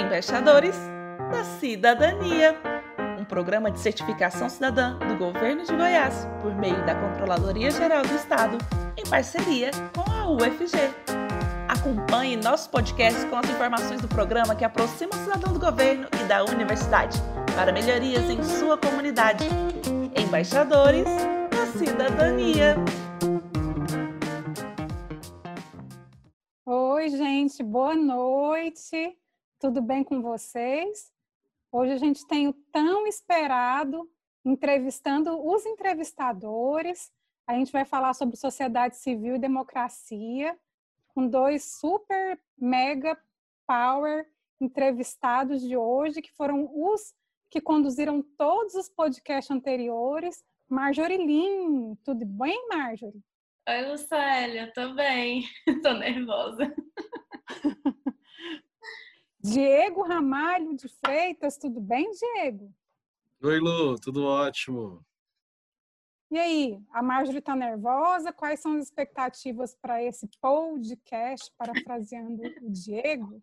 Embaixadores da Cidadania, um programa de certificação cidadã do governo de Goiás por meio da Controladoria Geral do Estado, em parceria com a UFG. Acompanhe nosso podcast com as informações do programa que aproxima o cidadão do governo e da universidade para melhorias em sua comunidade. Embaixadores da Cidadania. Oi, gente, boa noite. Tudo bem com vocês? Hoje a gente tem o tão esperado entrevistando os entrevistadores. A gente vai falar sobre sociedade civil e democracia com dois super mega power entrevistados de hoje, que foram os que conduziram todos os podcasts anteriores. Marjorie Lin, tudo bem, Marjorie? Oi, Lucélia, tô bem. tô nervosa. Diego Ramalho de Freitas, tudo bem, Diego? Oi, Lu, tudo ótimo. E aí, a Marjorie está nervosa? Quais são as expectativas para esse podcast, parafraseando o Diego?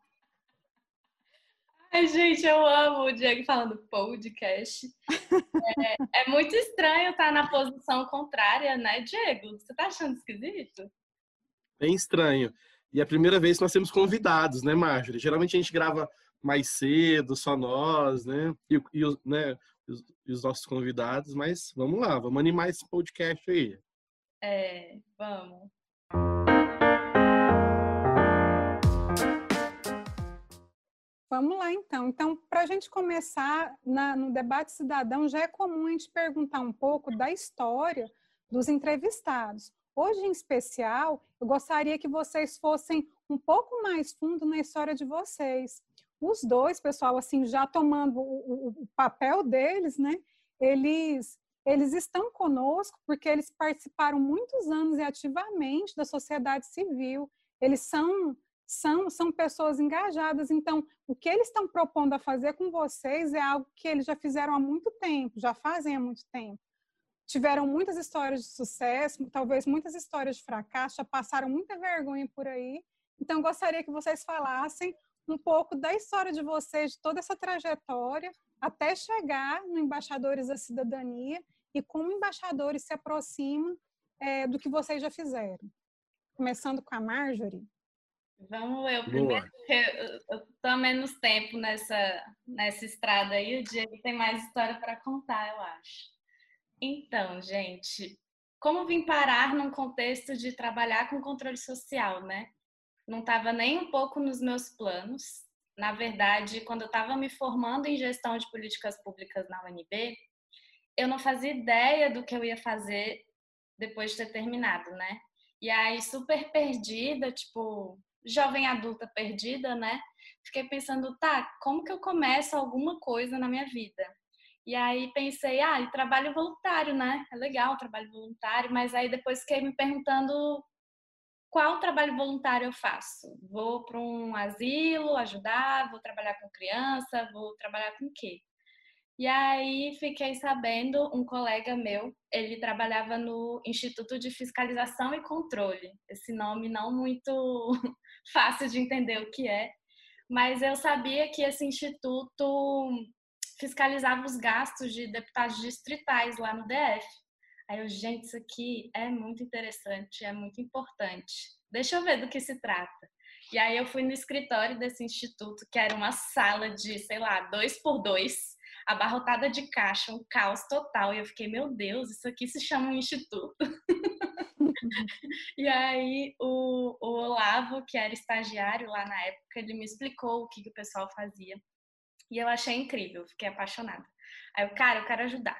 Ai, gente, eu amo o Diego falando podcast. É, é muito estranho estar na posição contrária, né, Diego? Você tá achando esquisito? Bem estranho. E é a primeira vez que nós temos convidados, né, Marjorie? Geralmente a gente grava mais cedo, só nós, né? E, e, né, os, e os nossos convidados, mas vamos lá, vamos animar esse podcast aí. É, vamos. Vamos lá, então. Então, para a gente começar na, no debate cidadão, já é comum a gente perguntar um pouco da história dos entrevistados. Hoje, em especial, eu gostaria que vocês fossem um pouco mais fundo na história de vocês. Os dois, pessoal, assim, já tomando o, o, papel deles, né? Eles eles estão conosco porque eles participaram muitos anos e ativamente da sociedade civil. Eles são são, são pessoas engajadas. Então, o que eles estão propondo a fazer com vocês é algo que eles já fizeram há muito tempo, já fazem há muito tempo tiveram muitas histórias de sucesso, talvez muitas histórias de fracasso, já passaram muita vergonha por aí. Então, gostaria que vocês falassem um pouco da história de vocês, de toda essa trajetória, até chegar no Embaixadores da Cidadania e como embaixadores se aproximam é, do que vocês já fizeram. Começando com a Marjorie. Vamos eu primeiro, porque eu estou há menos tempo nessa, nessa estrada aí, o Diego tem mais história para contar, eu acho. Então, gente, como vim parar num contexto de trabalhar com controle social, né? Não estava nem um pouco nos meus planos. Na verdade, quando eu estava me formando em gestão de políticas públicas na UNB, eu não fazia ideia do que eu ia fazer depois de ter terminado, né? E aí, super perdida, tipo, jovem adulta perdida, né? Fiquei pensando, tá, como que eu começo alguma coisa na minha vida? E aí pensei, ah, e trabalho voluntário, né? É legal trabalho voluntário, mas aí depois fiquei me perguntando qual trabalho voluntário eu faço? Vou para um asilo ajudar, vou trabalhar com criança, vou trabalhar com o quê? E aí fiquei sabendo, um colega meu, ele trabalhava no Instituto de Fiscalização e Controle. Esse nome não muito fácil de entender o que é, mas eu sabia que esse instituto fiscalizava os gastos de deputados distritais lá no DF. Aí eu, gente, isso aqui é muito interessante, é muito importante. Deixa eu ver do que se trata. E aí eu fui no escritório desse instituto, que era uma sala de, sei lá, dois por dois, abarrotada de caixa, um caos total. E eu fiquei, meu Deus, isso aqui se chama um instituto. e aí o, o Olavo, que era estagiário lá na época, ele me explicou o que, que o pessoal fazia. E eu achei incrível, fiquei apaixonada. Aí eu, cara, eu quero ajudar.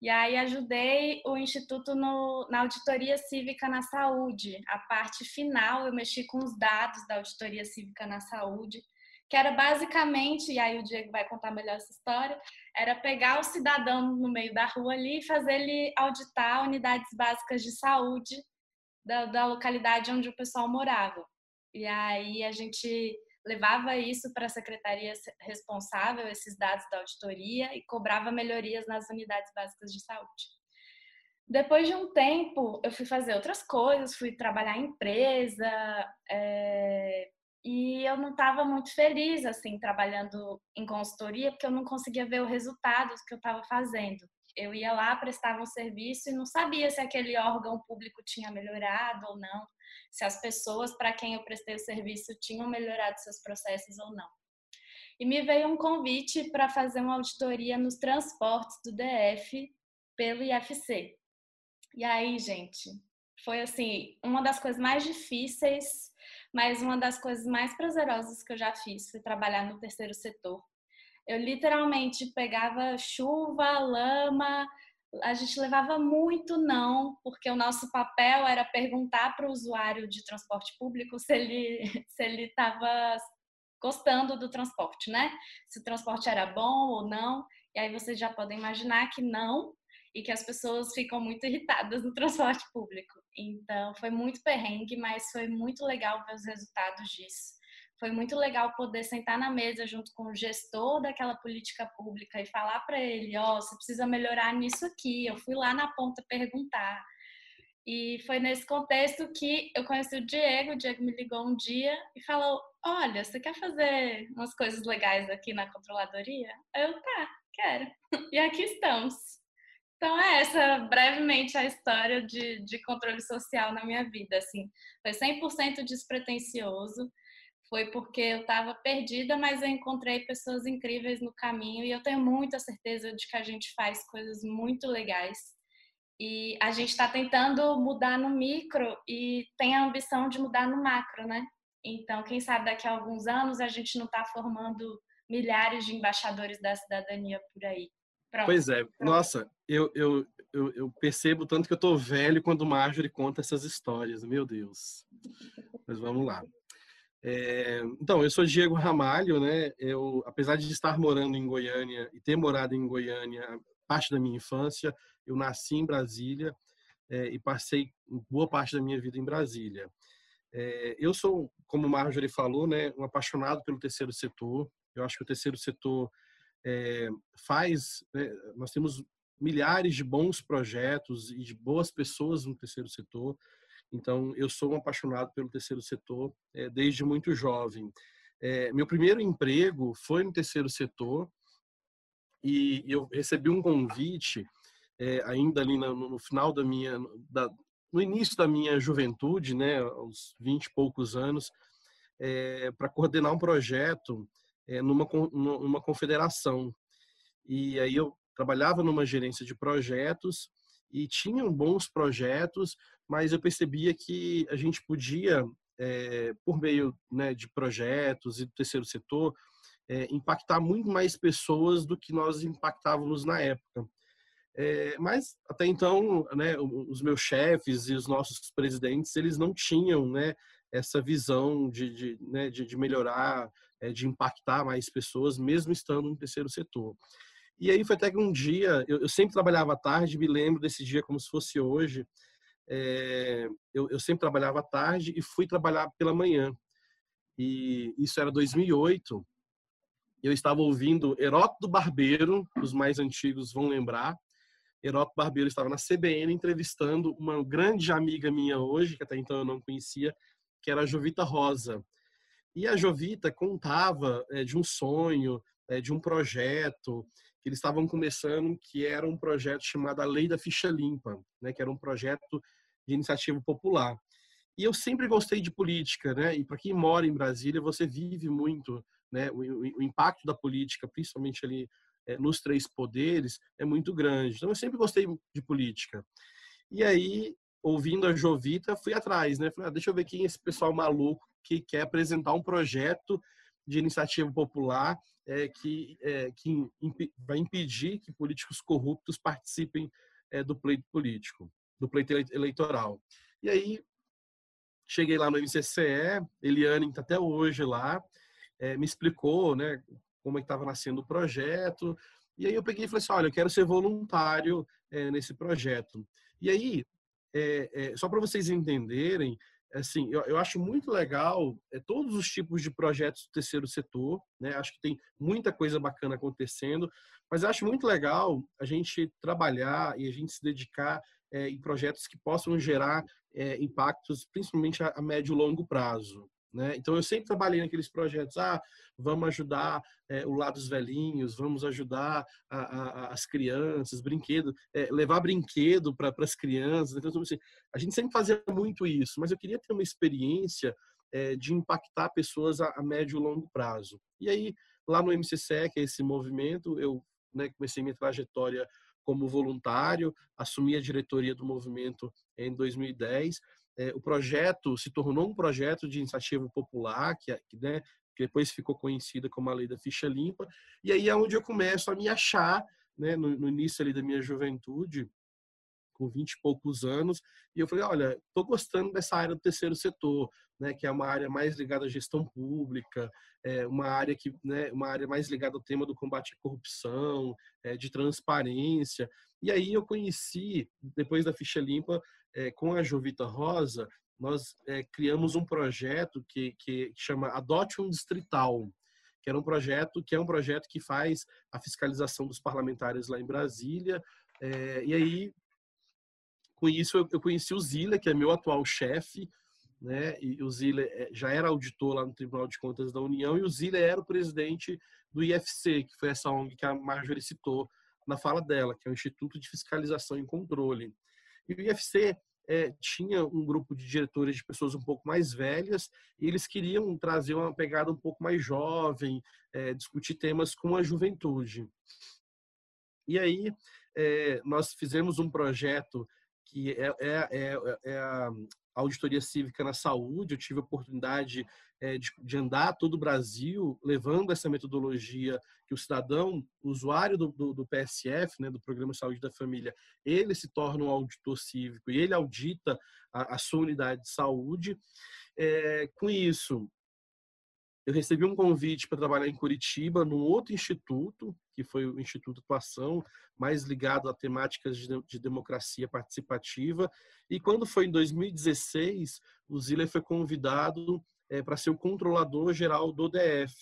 E aí ajudei o Instituto no, na auditoria cívica na saúde. A parte final eu mexi com os dados da auditoria cívica na saúde, que era basicamente, e aí o Diego vai contar melhor essa história, era pegar o cidadão no meio da rua ali e fazer ele auditar unidades básicas de saúde da, da localidade onde o pessoal morava. E aí a gente levava isso para a secretaria responsável, esses dados da auditoria, e cobrava melhorias nas unidades básicas de saúde. Depois de um tempo, eu fui fazer outras coisas, fui trabalhar em empresa, é, e eu não estava muito feliz assim trabalhando em consultoria porque eu não conseguia ver o resultado que eu estava fazendo. Eu ia lá, prestava um serviço e não sabia se aquele órgão público tinha melhorado ou não, se as pessoas para quem eu prestei o serviço tinham melhorado seus processos ou não. E me veio um convite para fazer uma auditoria nos transportes do DF pelo IFC. E aí, gente, foi assim, uma das coisas mais difíceis, mas uma das coisas mais prazerosas que eu já fiz foi trabalhar no terceiro setor. Eu literalmente pegava chuva, lama, a gente levava muito não, porque o nosso papel era perguntar para o usuário de transporte público se ele se ele estava gostando do transporte, né? Se o transporte era bom ou não. E aí vocês já podem imaginar que não, e que as pessoas ficam muito irritadas no transporte público. Então, foi muito perrengue, mas foi muito legal ver os resultados disso. Foi muito legal poder sentar na mesa junto com o gestor daquela política pública e falar para ele: ó, oh, você precisa melhorar nisso aqui. Eu fui lá na ponta perguntar. E foi nesse contexto que eu conheci o Diego. O Diego me ligou um dia e falou: Olha, você quer fazer umas coisas legais aqui na controladoria? Eu, tá, quero. E aqui estamos. Então é essa brevemente a história de, de controle social na minha vida, assim. Foi 100% despretensioso, foi porque eu estava perdida, mas eu encontrei pessoas incríveis no caminho e eu tenho muita certeza de que a gente faz coisas muito legais. E a gente está tentando mudar no micro e tem a ambição de mudar no macro, né? Então, quem sabe daqui a alguns anos a gente não está formando milhares de embaixadores da cidadania por aí. Pronto. Pois é, Pronto. nossa, eu, eu, eu, eu, percebo tanto que eu tô velho quando Marjorie conta essas histórias, meu Deus. Mas vamos lá. É, então, eu sou Diego Ramalho, né? Eu, apesar de estar morando em Goiânia e ter morado em Goiânia parte da minha infância, eu nasci em Brasília é, e passei boa parte da minha vida em Brasília. É, eu sou, como Marjorie falou, né, um apaixonado pelo terceiro setor. Eu acho que o terceiro setor faz, né, nós temos milhares de bons projetos e de boas pessoas no terceiro setor. Então, eu sou um apaixonado pelo terceiro setor é, desde muito jovem. É, meu primeiro emprego foi no terceiro setor e eu recebi um convite é, ainda ali no, no, final da minha, da, no início da minha juventude, né, aos 20 e poucos anos, para coordenar um projeto numa, numa confederação. E aí eu trabalhava numa gerência de projetos e tinham bons projetos, mas eu percebia que a gente podia, é, por meio né, de projetos e do terceiro setor, é, impactar muito mais pessoas do que nós impactávamos na época. É, mas até então, né, os meus chefes e os nossos presidentes, eles não tinham, né, essa visão de, de, né, de, de melhorar, é, de impactar mais pessoas, mesmo estando no terceiro setor. E aí foi até que um dia, eu, eu sempre trabalhava à tarde, me lembro desse dia como se fosse hoje. É, eu, eu, sempre trabalhava à tarde e fui trabalhar pela manhã. E isso era 2008. Eu estava ouvindo Heródoto Barbeiro, os mais antigos vão lembrar, Heródoto Barbeiro estava na CBN entrevistando uma grande amiga minha hoje, que até então eu não conhecia, que era a Jovita Rosa. E a Jovita contava é, de um sonho, é, de um projeto que eles estavam começando, que era um projeto chamado a Lei da Ficha Limpa, né, que era um projeto de iniciativa popular. E eu sempre gostei de política, né? E para quem mora em Brasília, você vive muito, né, o, o impacto da política, principalmente ali é, nos três poderes é muito grande. Então eu sempre gostei de política. E aí, ouvindo a Jovita, fui atrás, né? Falei, ah, deixa eu ver quem é esse pessoal maluco que quer apresentar um projeto de iniciativa popular é, que, é, que imp vai impedir que políticos corruptos participem é, do pleito político, do pleito eleitoral. E aí cheguei lá no MCCE, Eliane está até hoje lá, é, me explicou, né, como é estava nascendo o projeto. E aí eu peguei e falei assim, olha, eu quero ser voluntário é, nesse projeto. E aí, é, é, só para vocês entenderem, assim, eu, eu, acho muito legal é, todos os tipos de projetos do terceiro setor, né? Acho que tem muita coisa bacana acontecendo, mas acho muito legal a gente trabalhar e a gente se dedicar é, em projetos que possam gerar é, impactos, principalmente a, a médio e longo prazo. Né? Então, eu sempre trabalhei naqueles projetos. Ah, vamos ajudar é, o lado dos velhinhos, vamos ajudar a, a, as crianças, brinquedo, é, levar brinquedo para as crianças. Então, assim, a gente sempre fazia muito isso, mas eu queria ter uma experiência é, de impactar pessoas a, a, médio e longo prazo. E aí, lá no que é esse movimento, eu né, comecei minha trajetória como voluntário, assumi a diretoria do movimento em 2010 é, o projeto se tornou um projeto de iniciativa popular, que, né, que depois ficou conhecida como a Lei da Ficha Limpa, e aí é onde eu começo a me achar, né, no, no início ali da minha juventude, com 20 e poucos anos, e eu falei, olha, estou gostando dessa área do terceiro setor, né, que é uma área mais ligada à gestão pública, é uma área que, né, uma área mais ligada ao tema do combate à corrupção, é, de transparência. E aí eu conheci, depois da ficha limpa, é, com a Jovita Rosa, nós é, criamos um projeto que, que chama Adote um Distrital, que era um projeto que é um projeto que faz a fiscalização dos parlamentares lá em Brasília. É, e aí, com isso, eu, eu conheci o Zila, que é meu atual chefe, né? E o Zila é, já era auditor lá no Tribunal de Contas da União e o Zila era o presidente do IFC, que foi essa ONG que a Marjorie citou na fala dela, que é o Instituto de Fiscalização e Controle. E o IFC é, tinha um grupo de diretores de pessoas um pouco mais velhas e eles queriam trazer uma pegada um pouco mais jovem, é, discutir temas com a juventude. E aí é, nós fizemos um projeto que é, é, é, é a auditoria cívica na saúde. Eu tive a oportunidade é, de, de, andar todo o Brasil levando essa metodologia que o cidadão, usuário do, do, do, PSF, né, do Programa de Saúde da Família, ele se torna um auditor cívico e ele audita a, a sua unidade de saúde. É, com isso, eu recebi um convite para trabalhar em Curitiba, num outro instituto, que foi o Instituto Atuação, mais ligado a temáticas de, de democracia participativa. E quando foi em 2016, o Ziller foi convidado é, para ser o controlador geral do DF.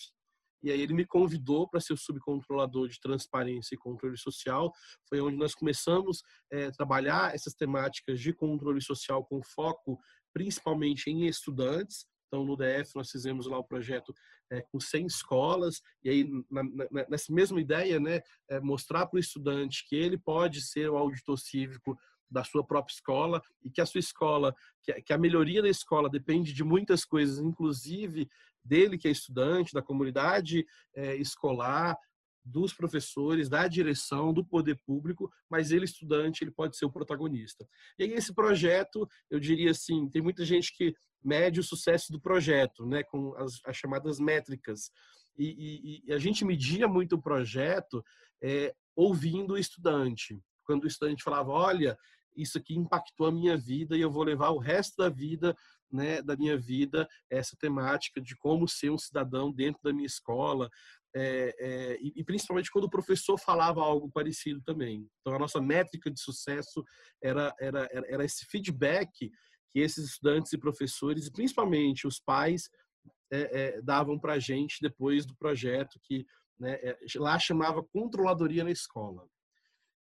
E aí ele me convidou para ser o subcontrolador de transparência e controle social. Foi onde nós começamos a é, trabalhar essas temáticas de controle social com foco principalmente em estudantes. Então, no DF, nós fizemos lá o projeto é, com 100 escolas, e aí, na, na, nessa mesma ideia, né, é, mostrar para o estudante que ele pode ser o auditor cívico da sua própria escola e que a sua escola, que a melhoria da escola depende de muitas coisas, inclusive dele que é estudante, da comunidade é, escolar, dos professores, da direção, do poder público, mas ele estudante, ele pode ser o protagonista. E aí esse projeto, eu diria assim, tem muita gente que mede o sucesso do projeto, né, com as, as chamadas métricas. E, e, e, a gente media muito o projeto é, ouvindo o estudante. Quando o estudante falava, olha, isso aqui impactou a minha vida e eu vou levar o resto da vida, né, da minha vida, essa temática de como ser um cidadão dentro da minha escola, é, é, e, principalmente quando o professor falava algo parecido também. Então, a nossa métrica de sucesso era, era, era esse feedback que esses estudantes e professores, e principalmente os pais, é, davam para a gente depois do projeto que né, lá chamava Controladoria na Escola.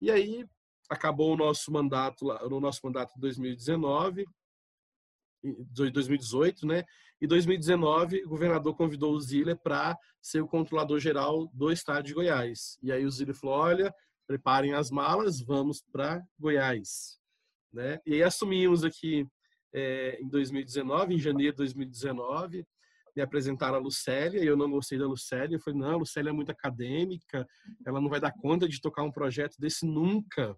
E aí, acabou o nosso mandato, no nosso mandato de 2019, 2018, né? E 2019, o governador convidou o Ziller para ser o controlador geral do estado de Goiás. E aí o Ziller falou: olha, preparem as malas, vamos para Goiás. Né? E aí assumimos aqui é, em 2019, em janeiro de 2019, me apresentaram a Lucélia e eu não gostei da Lucélia. Eu falei: não, a Lucélia é muito acadêmica, ela não vai dar conta de tocar um projeto desse nunca.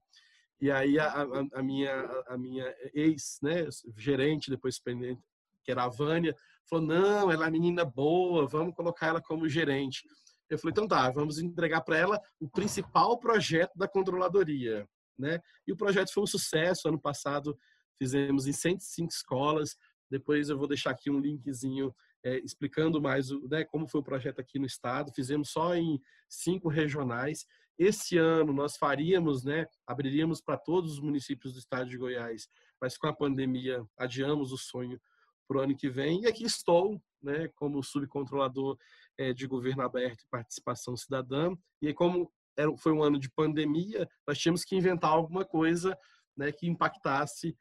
E aí a, a, a minha, a minha ex, né, gerente, depois pendente, que era a Vânia, falou, não, ela é menina boa, vamos colocar ela como gerente. Eu falei, então tá, vamos entregar para ela o principal projeto da controladoria, né? E o projeto foi um sucesso. Ano passado fizemos em 105 escolas. Depois eu vou deixar aqui um linkzinho é, explicando mais né, como foi o projeto aqui no estado. Fizemos só em cinco regionais esse ano nós faríamos, né, abriríamos para todos os municípios do estado de Goiás, mas com a pandemia adiamos o sonho para o ano que vem. E aqui estou, né, como subcontrolador é, de governo aberto e participação cidadã. E como era, foi um ano de pandemia, nós tínhamos que inventar alguma coisa né, que impactasse,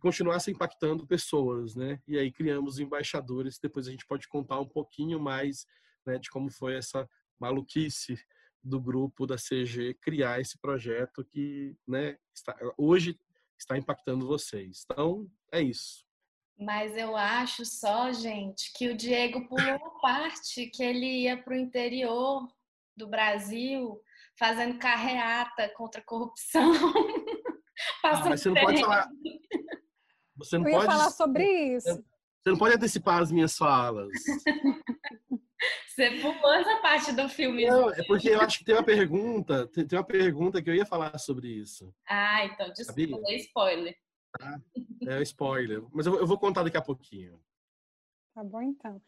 continuasse impactando pessoas, né? E aí criamos embaixadores. Depois a gente pode contar um pouquinho mais né, de como foi essa maluquice do grupo da CG criar esse projeto que, né, está, hoje está impactando vocês. Então, é isso. Mas eu acho só, gente, que o Diego pulou a parte que ele ia para o interior do Brasil fazendo carreata contra a corrupção. ah, mas você não pode falar. Você não eu pode falar sobre isso. Você não pode antecipar as minhas falas. Você pulou essa parte do filme. Não, é porque eu acho que tem uma pergunta, tem uma pergunta que eu ia falar sobre isso. Ah, então desculpa, é spoiler. Ah, é spoiler, mas eu, eu vou contar daqui a pouquinho. Tá bom, então.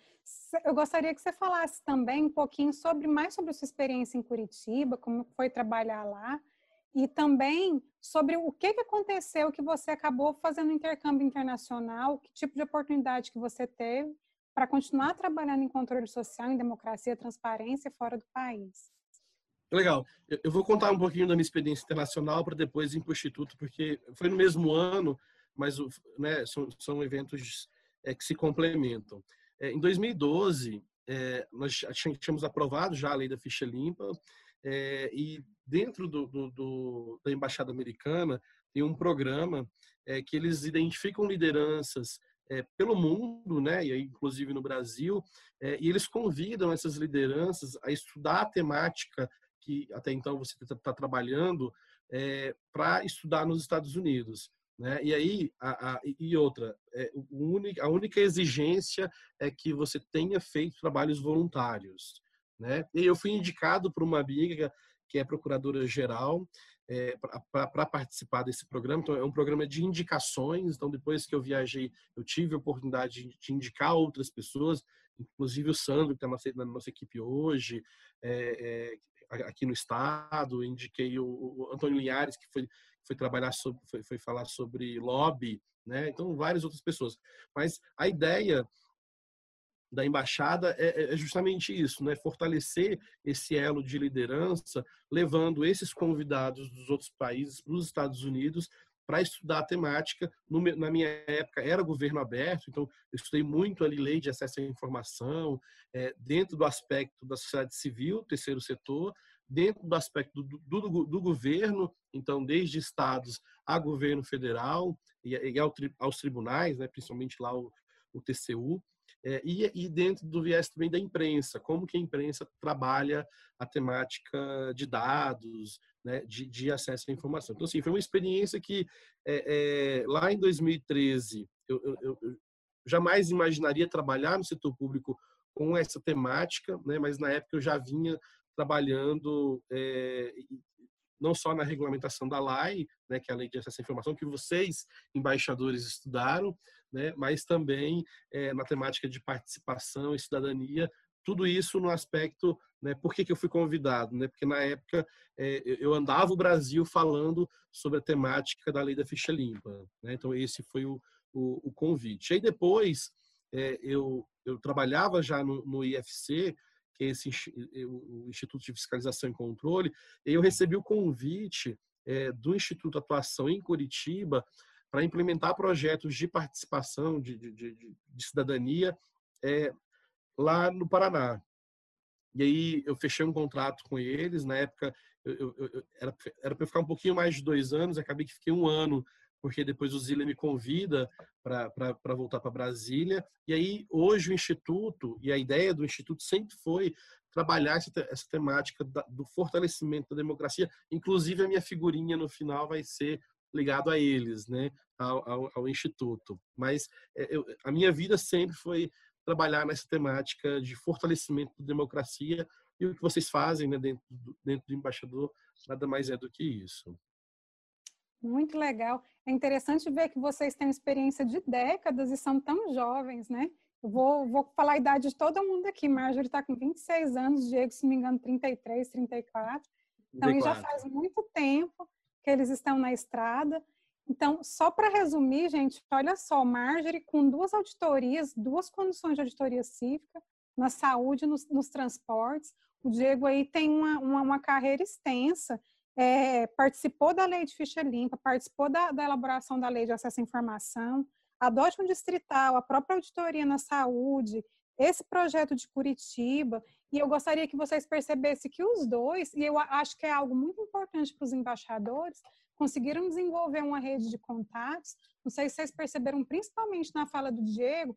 Eu gostaria que você falasse também um pouquinho sobre mais sobre a sua experiência em Curitiba, como foi trabalhar lá, e também sobre o que, que aconteceu que você acabou fazendo intercâmbio internacional, que tipo de oportunidade que você teve para continuar trabalhando em controle social, em democracia, transparência fora do país. Legal. Eu vou contar um pouquinho da minha experiência internacional para depois ir para o Instituto, porque foi no mesmo ano, mas né, são, são eventos é, que se complementam. É, em 2012, é, nós tínhamos aprovado já a lei da ficha limpa, é, e dentro do, do, do, da Embaixada Americana tem um programa é, que eles identificam lideranças é, pelo mundo, né, e aí, inclusive no Brasil, é, e eles convidam essas lideranças a estudar a temática que até então você está tá trabalhando para estudar nos Estados Unidos. Né? E aí, a, a, e outra, a única exigência é que você tenha feito trabalhos voluntários. Né? E eu fui indicado por uma amiga que é procuradora-geral é, para participar desse programa. Então, é um programa de indicações. Então, depois que eu viajei, eu tive a oportunidade de, de indicar outras pessoas, inclusive o Sandro, que está na, nossa equipe hoje, é, é, aqui no estado. Indiquei o, o, Antônio Linhares, que foi, foi trabalhar sobre, foi, foi falar sobre lobby, né? Então, várias outras pessoas. Mas a ideia da embaixada é, é, é, justamente isso, né? Fortalecer esse elo de liderança, levando esses convidados dos outros países para os Estados Unidos para estudar a temática. Na minha época era governo aberto, então eu estudei muito ali lei de acesso à informação, é, dentro do aspecto da sociedade civil, terceiro setor, dentro do aspecto do, do, do governo, então desde estados a governo federal e, e ao, aos tribunais, né, principalmente lá o, o TCU, é, e, e, dentro do viés também da imprensa, como que a imprensa trabalha a temática de dados, né, de, de, acesso à informação. Então, assim, foi uma experiência que é, é, lá em 2013 eu, eu, eu, jamais imaginaria trabalhar no setor público com essa temática, né, mas na época eu já vinha trabalhando é, não só na regulamentação da LAI, né, que é a Lei de Acesso à Informação, que vocês, embaixadores, estudaram, né, mas também é, na temática de participação e cidadania, tudo isso no aspecto, né, por que, que eu fui convidado? Né? Porque na época é, eu andava o Brasil falando sobre a temática da lei da ficha limpa. Né? Então esse foi o, o, o convite. E aí depois é, eu, eu trabalhava já no, no IFC, que é esse, o Instituto de Fiscalização e Controle, e eu recebi o convite é, do Instituto Atuação em Curitiba para implementar projetos de participação, de, de, de, de cidadania é, lá no Paraná. E aí eu fechei um contrato com eles, na época eu, eu, eu, era para eu ficar um pouquinho mais de dois anos, acabei que fiquei um ano, porque depois o Zila me convida para voltar para Brasília. E aí hoje o Instituto, e a ideia do Instituto sempre foi trabalhar essa, essa temática da, do fortalecimento da democracia, inclusive a minha figurinha no final vai ser ligado a eles, né, ao, ao, ao Instituto. Mas é, eu, a minha vida sempre foi trabalhar nessa temática de fortalecimento da democracia e o que vocês fazem né, dentro, do, dentro do embaixador nada mais é do que isso. Muito legal. É interessante ver que vocês têm experiência de décadas e são tão jovens, né? Eu vou, vou falar a idade de todo mundo aqui. Marjorie está com 26 anos, Diego, se não me engano, 33, 34. Então, já faz muito tempo que eles estão na estrada. Então, só para resumir, gente, olha só, Marjorie com duas auditorias, duas condições de auditoria cívica, na saúde, nos, nos transportes. O Diego aí tem uma, uma, uma carreira extensa é, participou da lei de ficha limpa, participou da, da, elaboração da lei de acesso à informação, adote um distrital, a própria auditoria na saúde, esse projeto de Curitiba, e eu gostaria que vocês percebessem que os dois, e eu acho que é algo muito importante para os embaixadores, conseguiram desenvolver uma rede de contatos. Não sei se vocês perceberam, principalmente na fala do Diego,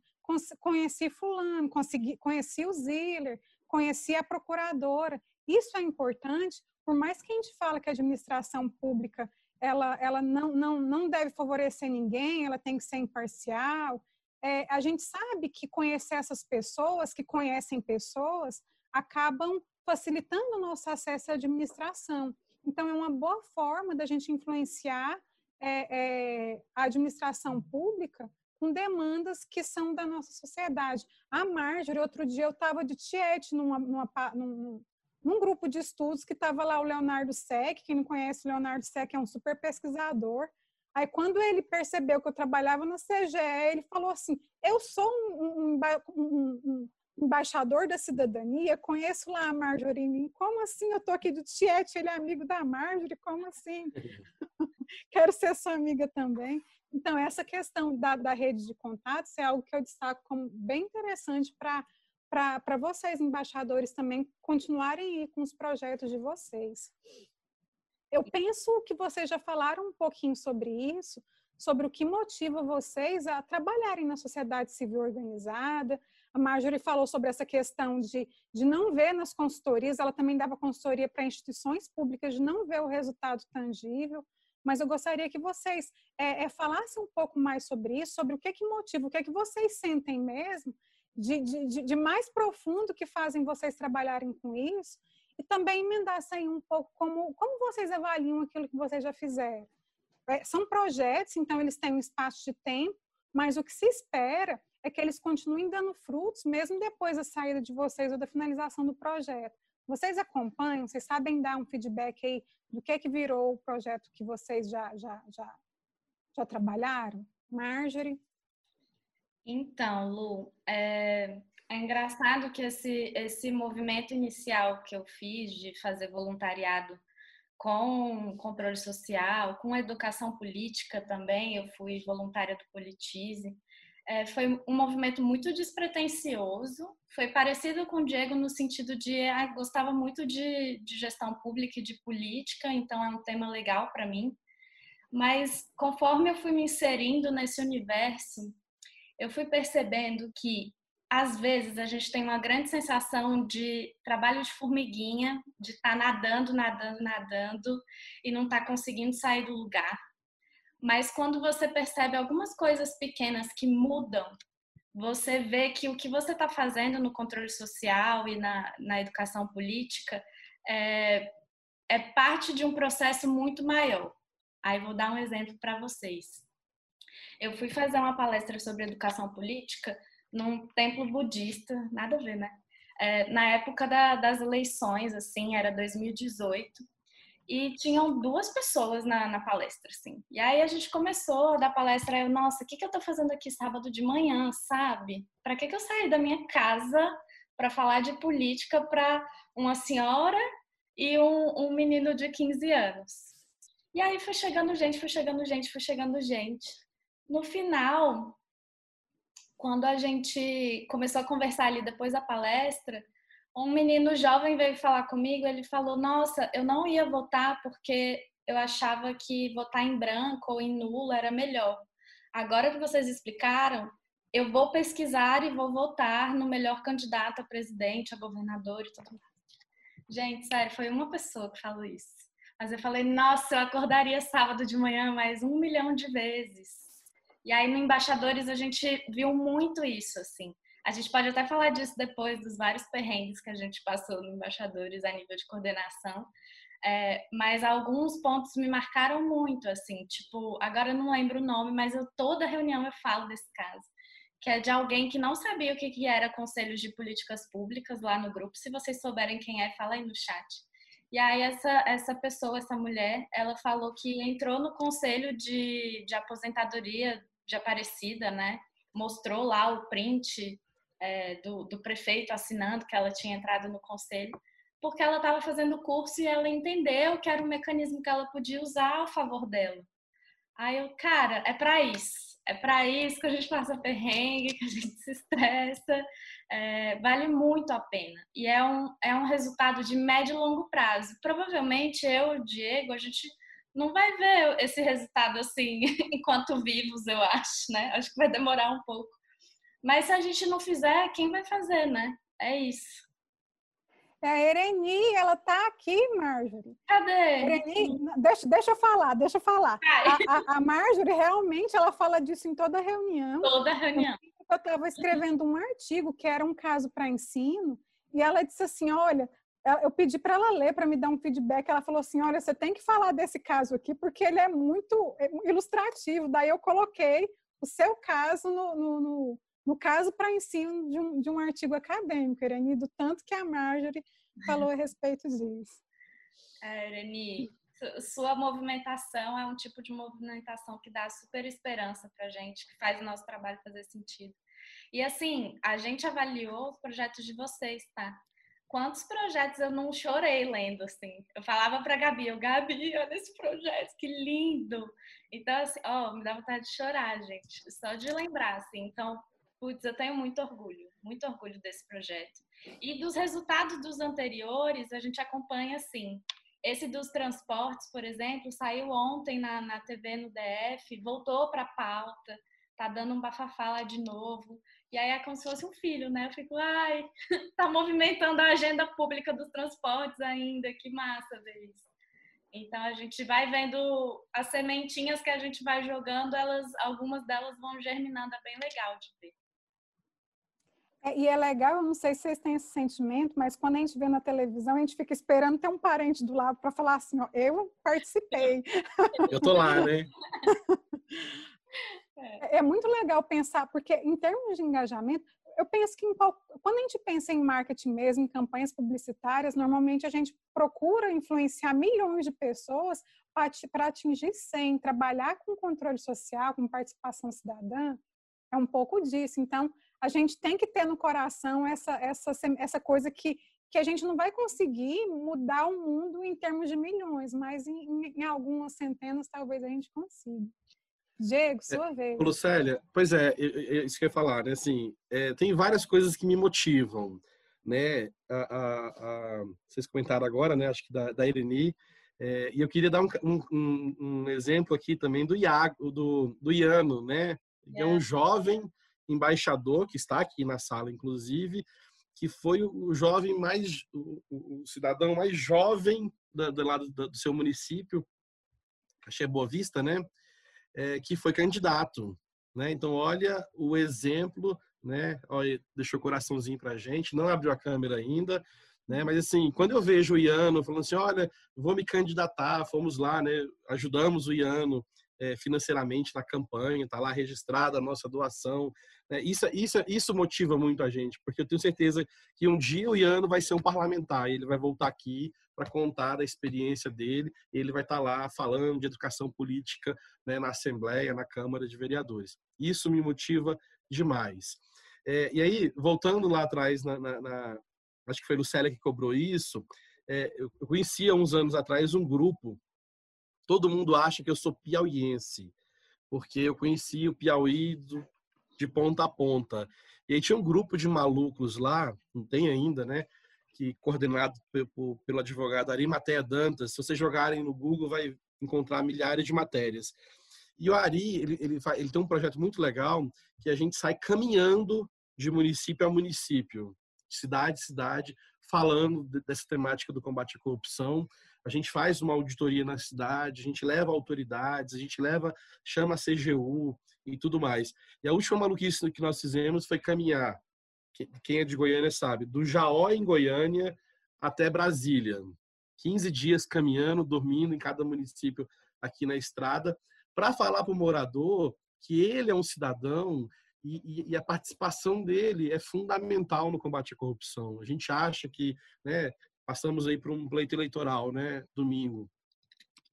conheci fulano, consegui, conheci o Ziller, conheci a procuradora. Isso é importante, por mais que a gente fale que a administração pública ela, ela não, não, não deve favorecer ninguém, ela tem que ser imparcial. É, a gente sabe que conhecer essas pessoas, que conhecem pessoas, acabam facilitando o nosso acesso à administração. Então, é uma boa forma da gente influenciar é, é, a administração pública com demandas que são da nossa sociedade. A Marjorie, outro dia eu estava de tiete numa, numa, num, num grupo de estudos que estava lá o Leonardo Sec, quem não conhece o Leonardo Sec é um super pesquisador. Aí, quando ele percebeu que eu trabalhava na CGE, ele falou assim: Eu sou um, um, um, um embaixador da cidadania, conheço lá a Marjorie. Como assim? Eu estou aqui do Tiete, ele é amigo da Marjorie, como assim? Quero ser sua amiga também. Então, essa questão da, da rede de contatos é algo que eu destaco como bem interessante para vocês, embaixadores, também continuarem aí com os projetos de vocês. Eu penso que vocês já falaram um pouquinho sobre isso, sobre o que motiva vocês a trabalharem na sociedade civil organizada, a Marjorie falou sobre essa questão de, de não ver nas consultorias, ela também dava consultoria para instituições públicas, de não ver o resultado tangível, mas eu gostaria que vocês é, é, falassem um pouco mais sobre isso, sobre o que, que motiva, o que, que vocês sentem mesmo de, de, de mais profundo que fazem vocês trabalharem com isso, e também emendassem um pouco como, como vocês avaliam aquilo que vocês já fizeram. É, são projetos, então eles têm um espaço de tempo, mas o que se espera é que eles continuem dando frutos mesmo depois da saída de vocês ou da finalização do projeto. Vocês acompanham, vocês sabem dar um feedback aí do que é que virou o projeto que vocês já, já, já, já trabalharam? Marjorie? Então, Lu, é, é engraçado que esse, esse movimento inicial que eu fiz de fazer voluntariado com controle social, com educação política também, eu fui voluntária do Politize, é, foi um movimento muito despretensioso. Foi parecido com o Diego no sentido de ah, gostava muito de, de gestão pública e de política, então é um tema legal para mim. Mas conforme eu fui me inserindo nesse universo, eu fui percebendo que às vezes a gente tem uma grande sensação de trabalho de formiguinha, de estar tá nadando, nadando, nadando e não estar tá conseguindo sair do lugar. Mas quando você percebe algumas coisas pequenas que mudam, você vê que o que você está fazendo no controle social e na, na educação política é, é parte de um processo muito maior. Aí vou dar um exemplo para vocês. Eu fui fazer uma palestra sobre educação política num templo budista, nada a ver, né? É, na época da, das eleições, assim, era 2018 e tinham duas pessoas na, na, palestra, assim. E aí a gente começou a dar palestra, eu, nossa, o que, que eu tô fazendo aqui sábado de manhã, sabe? Para que, que eu saí da minha casa para falar de política para uma senhora e um, um menino de 15 anos? E aí foi chegando gente, foi chegando gente, foi chegando gente. No final, quando a gente começou a conversar ali depois da palestra, um menino jovem veio falar comigo, ele falou: "Nossa, eu não ia votar porque eu achava que votar em branco ou em nulo era melhor. Agora que vocês explicaram, eu vou pesquisar e vou votar no melhor candidato a presidente, a governador e tudo mais." Gente, sério, foi uma pessoa que falou isso. Mas eu falei, nossa, eu acordaria sábado de manhã mais um milhão de vezes. E aí no Embaixadores a gente viu muito isso, assim. A gente pode até falar disso depois, dos vários perrengues que a gente passou no Embaixadores a nível de coordenação. É, mas alguns pontos me marcaram muito, assim, tipo, agora eu não lembro o nome, mas eu, toda reunião eu falo desse caso, que é de alguém que não sabia o que, que era conselhos de políticas públicas lá no grupo. Se vocês souberem quem é, fala aí no chat. E aí essa, essa pessoa, essa mulher, ela falou que entrou no conselho de, de aposentadoria de Aparecida, né? Mostrou lá o print é, do, do prefeito assinando que ela tinha entrado no conselho, porque ela estava fazendo o curso e ela entendeu que era um mecanismo que ela podia usar a favor dela. Aí eu, cara, é para isso. É para isso que a gente passa perrengue, que a gente se estressa. É, vale muito a pena. E é um, é um resultado de médio e longo prazo. Provavelmente eu, Diego, a gente não vai ver esse resultado assim enquanto vivos, eu acho, né? Acho que vai demorar um pouco. Mas se a gente não fizer, quem vai fazer, né? É isso. É a Ereni, ela tá aqui, Marjorie. Cadê? Ereni, deixa, deixa eu falar, deixa eu falar. A, a, a, Marjorie realmente ela fala disso em toda reunião. Toda reunião. Eu estava escrevendo um artigo que era um caso para ensino e ela disse assim, olha, eu pedi para ela ler para me dar um feedback. Ela falou assim, olha, você tem que falar desse caso aqui porque ele é muito é, ilustrativo. Daí eu coloquei o seu caso no, no, no no caso, para ensino de um, de um artigo acadêmico, Irani, do tanto que a Marjorie falou a respeito disso. É, Irani, sua movimentação é um tipo de movimentação que dá super esperança para gente, que faz o nosso trabalho fazer sentido. E assim, a gente avaliou os projetos de vocês, tá? Quantos projetos eu não chorei lendo, assim? Eu falava para Gabi, eu, Gabi, olha esse projeto, que lindo! Então, assim, ó, me dá vontade de chorar, gente, só de lembrar, assim. Então, putz, eu tenho muito orgulho, muito orgulho desse projeto. E dos resultados dos anteriores, a gente acompanha assim. Esse dos transportes, por exemplo, saiu ontem na, na TV no DF, voltou para a pauta, tá dando um bafafá lá de novo. E aí é como se fosse um filho, né? Eu fico, ai, tá movimentando a agenda pública dos transportes ainda, que massa ver isso. Então a gente vai vendo as sementinhas que a gente vai jogando, elas, algumas delas vão germinando, é bem legal de ver. É, e é legal, eu não sei se vocês têm esse sentimento, mas quando a gente vê na televisão, a gente fica esperando ter um parente do lado para falar assim, ó, eu participei. Eu tô lá, né? É, muito legal pensar, porque em termos de engajamento, eu penso que em, quando a gente pensa em marketing mesmo, em campanhas publicitárias, normalmente a gente procura influenciar milhões de pessoas para atingir 100, trabalhar com controle social, com participação cidadã, é um pouco disso. Então, a gente tem que ter no coração essa, essa, essa coisa que, que a gente não vai conseguir mudar o mundo em termos de milhões, mas em, em algumas centenas talvez a gente consiga. Diego, é, sua é, vez. Lucélia, pois é, isso que eu ia falar, né? Assim, é, tem várias coisas que me motivam, né? A, a, a, vocês comentaram agora, né? Acho que da, da Irene, é, e eu queria dar um, um, um, exemplo aqui também do Iago, do, do Iano, né? Ele é um jovem embaixador que está aqui na sala, inclusive, que foi o jovem mais, o, o cidadão mais jovem do, do lado do, do, seu município, achei Boa Vista, né? É, que foi candidato, né? Então olha o exemplo, né? Olha, deixou coraçãozinho para gente, não abriu a câmera ainda, né? Mas assim, quando eu vejo o Iano falando assim, olha, vou me candidatar, fomos lá, né? Ajudamos o Iano é, financeiramente na campanha, está lá registrada a nossa doação. Né? Isso, isso, isso motiva muito a gente, porque eu tenho certeza que um dia o Iano vai ser um parlamentar, ele vai voltar aqui para contar da experiência dele, ele vai estar tá lá falando de educação política né, na Assembleia, na Câmara de Vereadores. Isso me motiva demais. É, e aí, voltando lá atrás, na, na, na, acho que foi Lucélia que cobrou isso, é, eu conhecia uns anos atrás um grupo todo mundo acha que eu sou piauiense, porque eu conheci o Piauí do, de ponta a ponta. E aí tinha um grupo de malucos lá, não tem ainda, né? Que coordenado pelo, advogado Arimateia Dantas. Se vocês jogarem no Google, vai encontrar milhares de matérias. E o Ari, ele, ele, ele tem um projeto muito legal que a gente sai caminhando de município a município, cidade a cidade, falando dessa temática do combate à corrupção a gente faz uma auditoria na cidade, a gente leva autoridades, a gente leva, chama a CGU e tudo mais. E a última maluquice que nós fizemos foi caminhar, quem é de Goiânia sabe, do Jaó em Goiânia até Brasília. 15 dias caminhando, dormindo em cada município aqui na estrada, para falar para o morador que ele é um cidadão e, e, a participação dele é fundamental no combate à corrupção. A gente acha que né, passamos aí para um pleito eleitoral, né, domingo.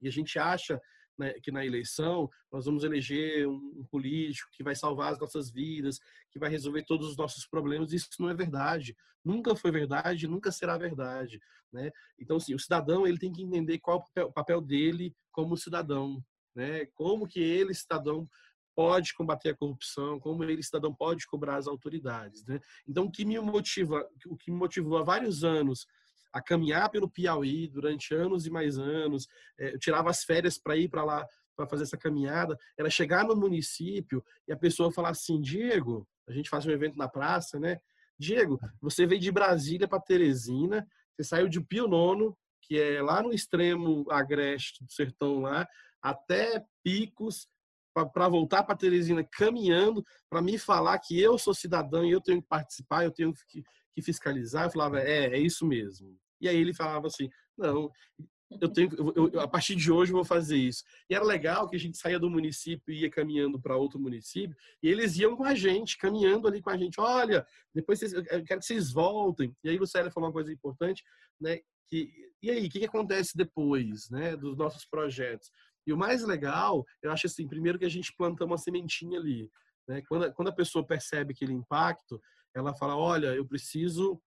E a gente acha né, que na eleição nós vamos eleger um político que vai salvar as nossas vidas, que vai resolver todos os nossos problemas. Isso não é verdade. Nunca foi verdade, nunca será verdade. Né? Então, assim, o cidadão ele tem que entender qual é o papel dele como cidadão. Né? Como que ele, cidadão, pode combater a corrupção, como ele, cidadão, pode cobrar as autoridades. Né? Então, o que me motiva, o que me motivou há vários anos a caminhar pelo Piauí durante anos e mais anos, é, eu tirava as férias para ir para lá para fazer essa caminhada, era chegar no município e a pessoa falar assim, Diego, a gente faz um evento na praça, né? Diego, você veio de Brasília para Teresina, você saiu de Pio Nono, que é lá no extremo agreste do sertão lá, até Picos, para voltar para Teresina caminhando, para me falar que eu sou cidadão e eu tenho que participar, eu tenho que, que fiscalizar. Eu falava, é, é isso mesmo. E aí ele falava assim, não, eu tenho, eu, eu, a partir de hoje eu vou fazer isso. E era legal que a gente saía do município e ia caminhando para outro município, e eles iam com a gente, caminhando ali com a gente. Olha, depois vocês, eu quero que vocês voltem. E aí o Célio falou uma coisa importante, né? Que, e aí, o que, que acontece depois, né, dos nossos projetos? E o mais legal, eu acho assim, primeiro que a gente planta uma sementinha ali. Né? Quando, quando a pessoa percebe aquele impacto, ela fala, olha, eu preciso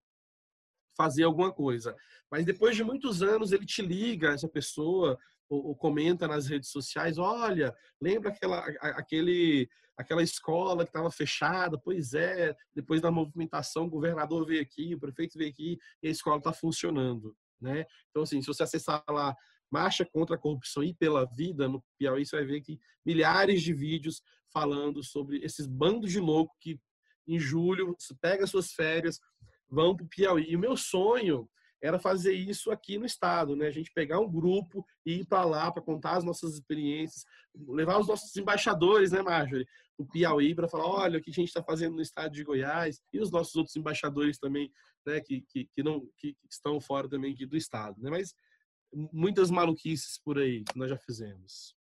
fazer alguma coisa. Mas depois de muitos anos ele te liga, essa pessoa, ou, ou comenta nas redes sociais, olha, lembra aquela, aquele, aquela escola que estava fechada? Pois é, depois da movimentação, o governador veio aqui, o prefeito veio aqui e a escola está funcionando. Né? Então, assim, se você acessar lá Marcha contra a Corrupção e pela Vida no Piauí, você vai ver que milhares de vídeos falando sobre esses bandos de louco que em julho pega suas férias, vão para o Piauí. E o meu sonho era fazer isso aqui no estado, né? A gente pegar um grupo e ir para lá para contar as nossas experiências, levar os nossos embaixadores, né, Marjorie, o Piauí para falar, olha o que a gente está fazendo no estado de Goiás e os nossos outros embaixadores também, né, que, que, que não que estão fora também aqui do estado, né? Mas muitas maluquices por aí que nós já fizemos.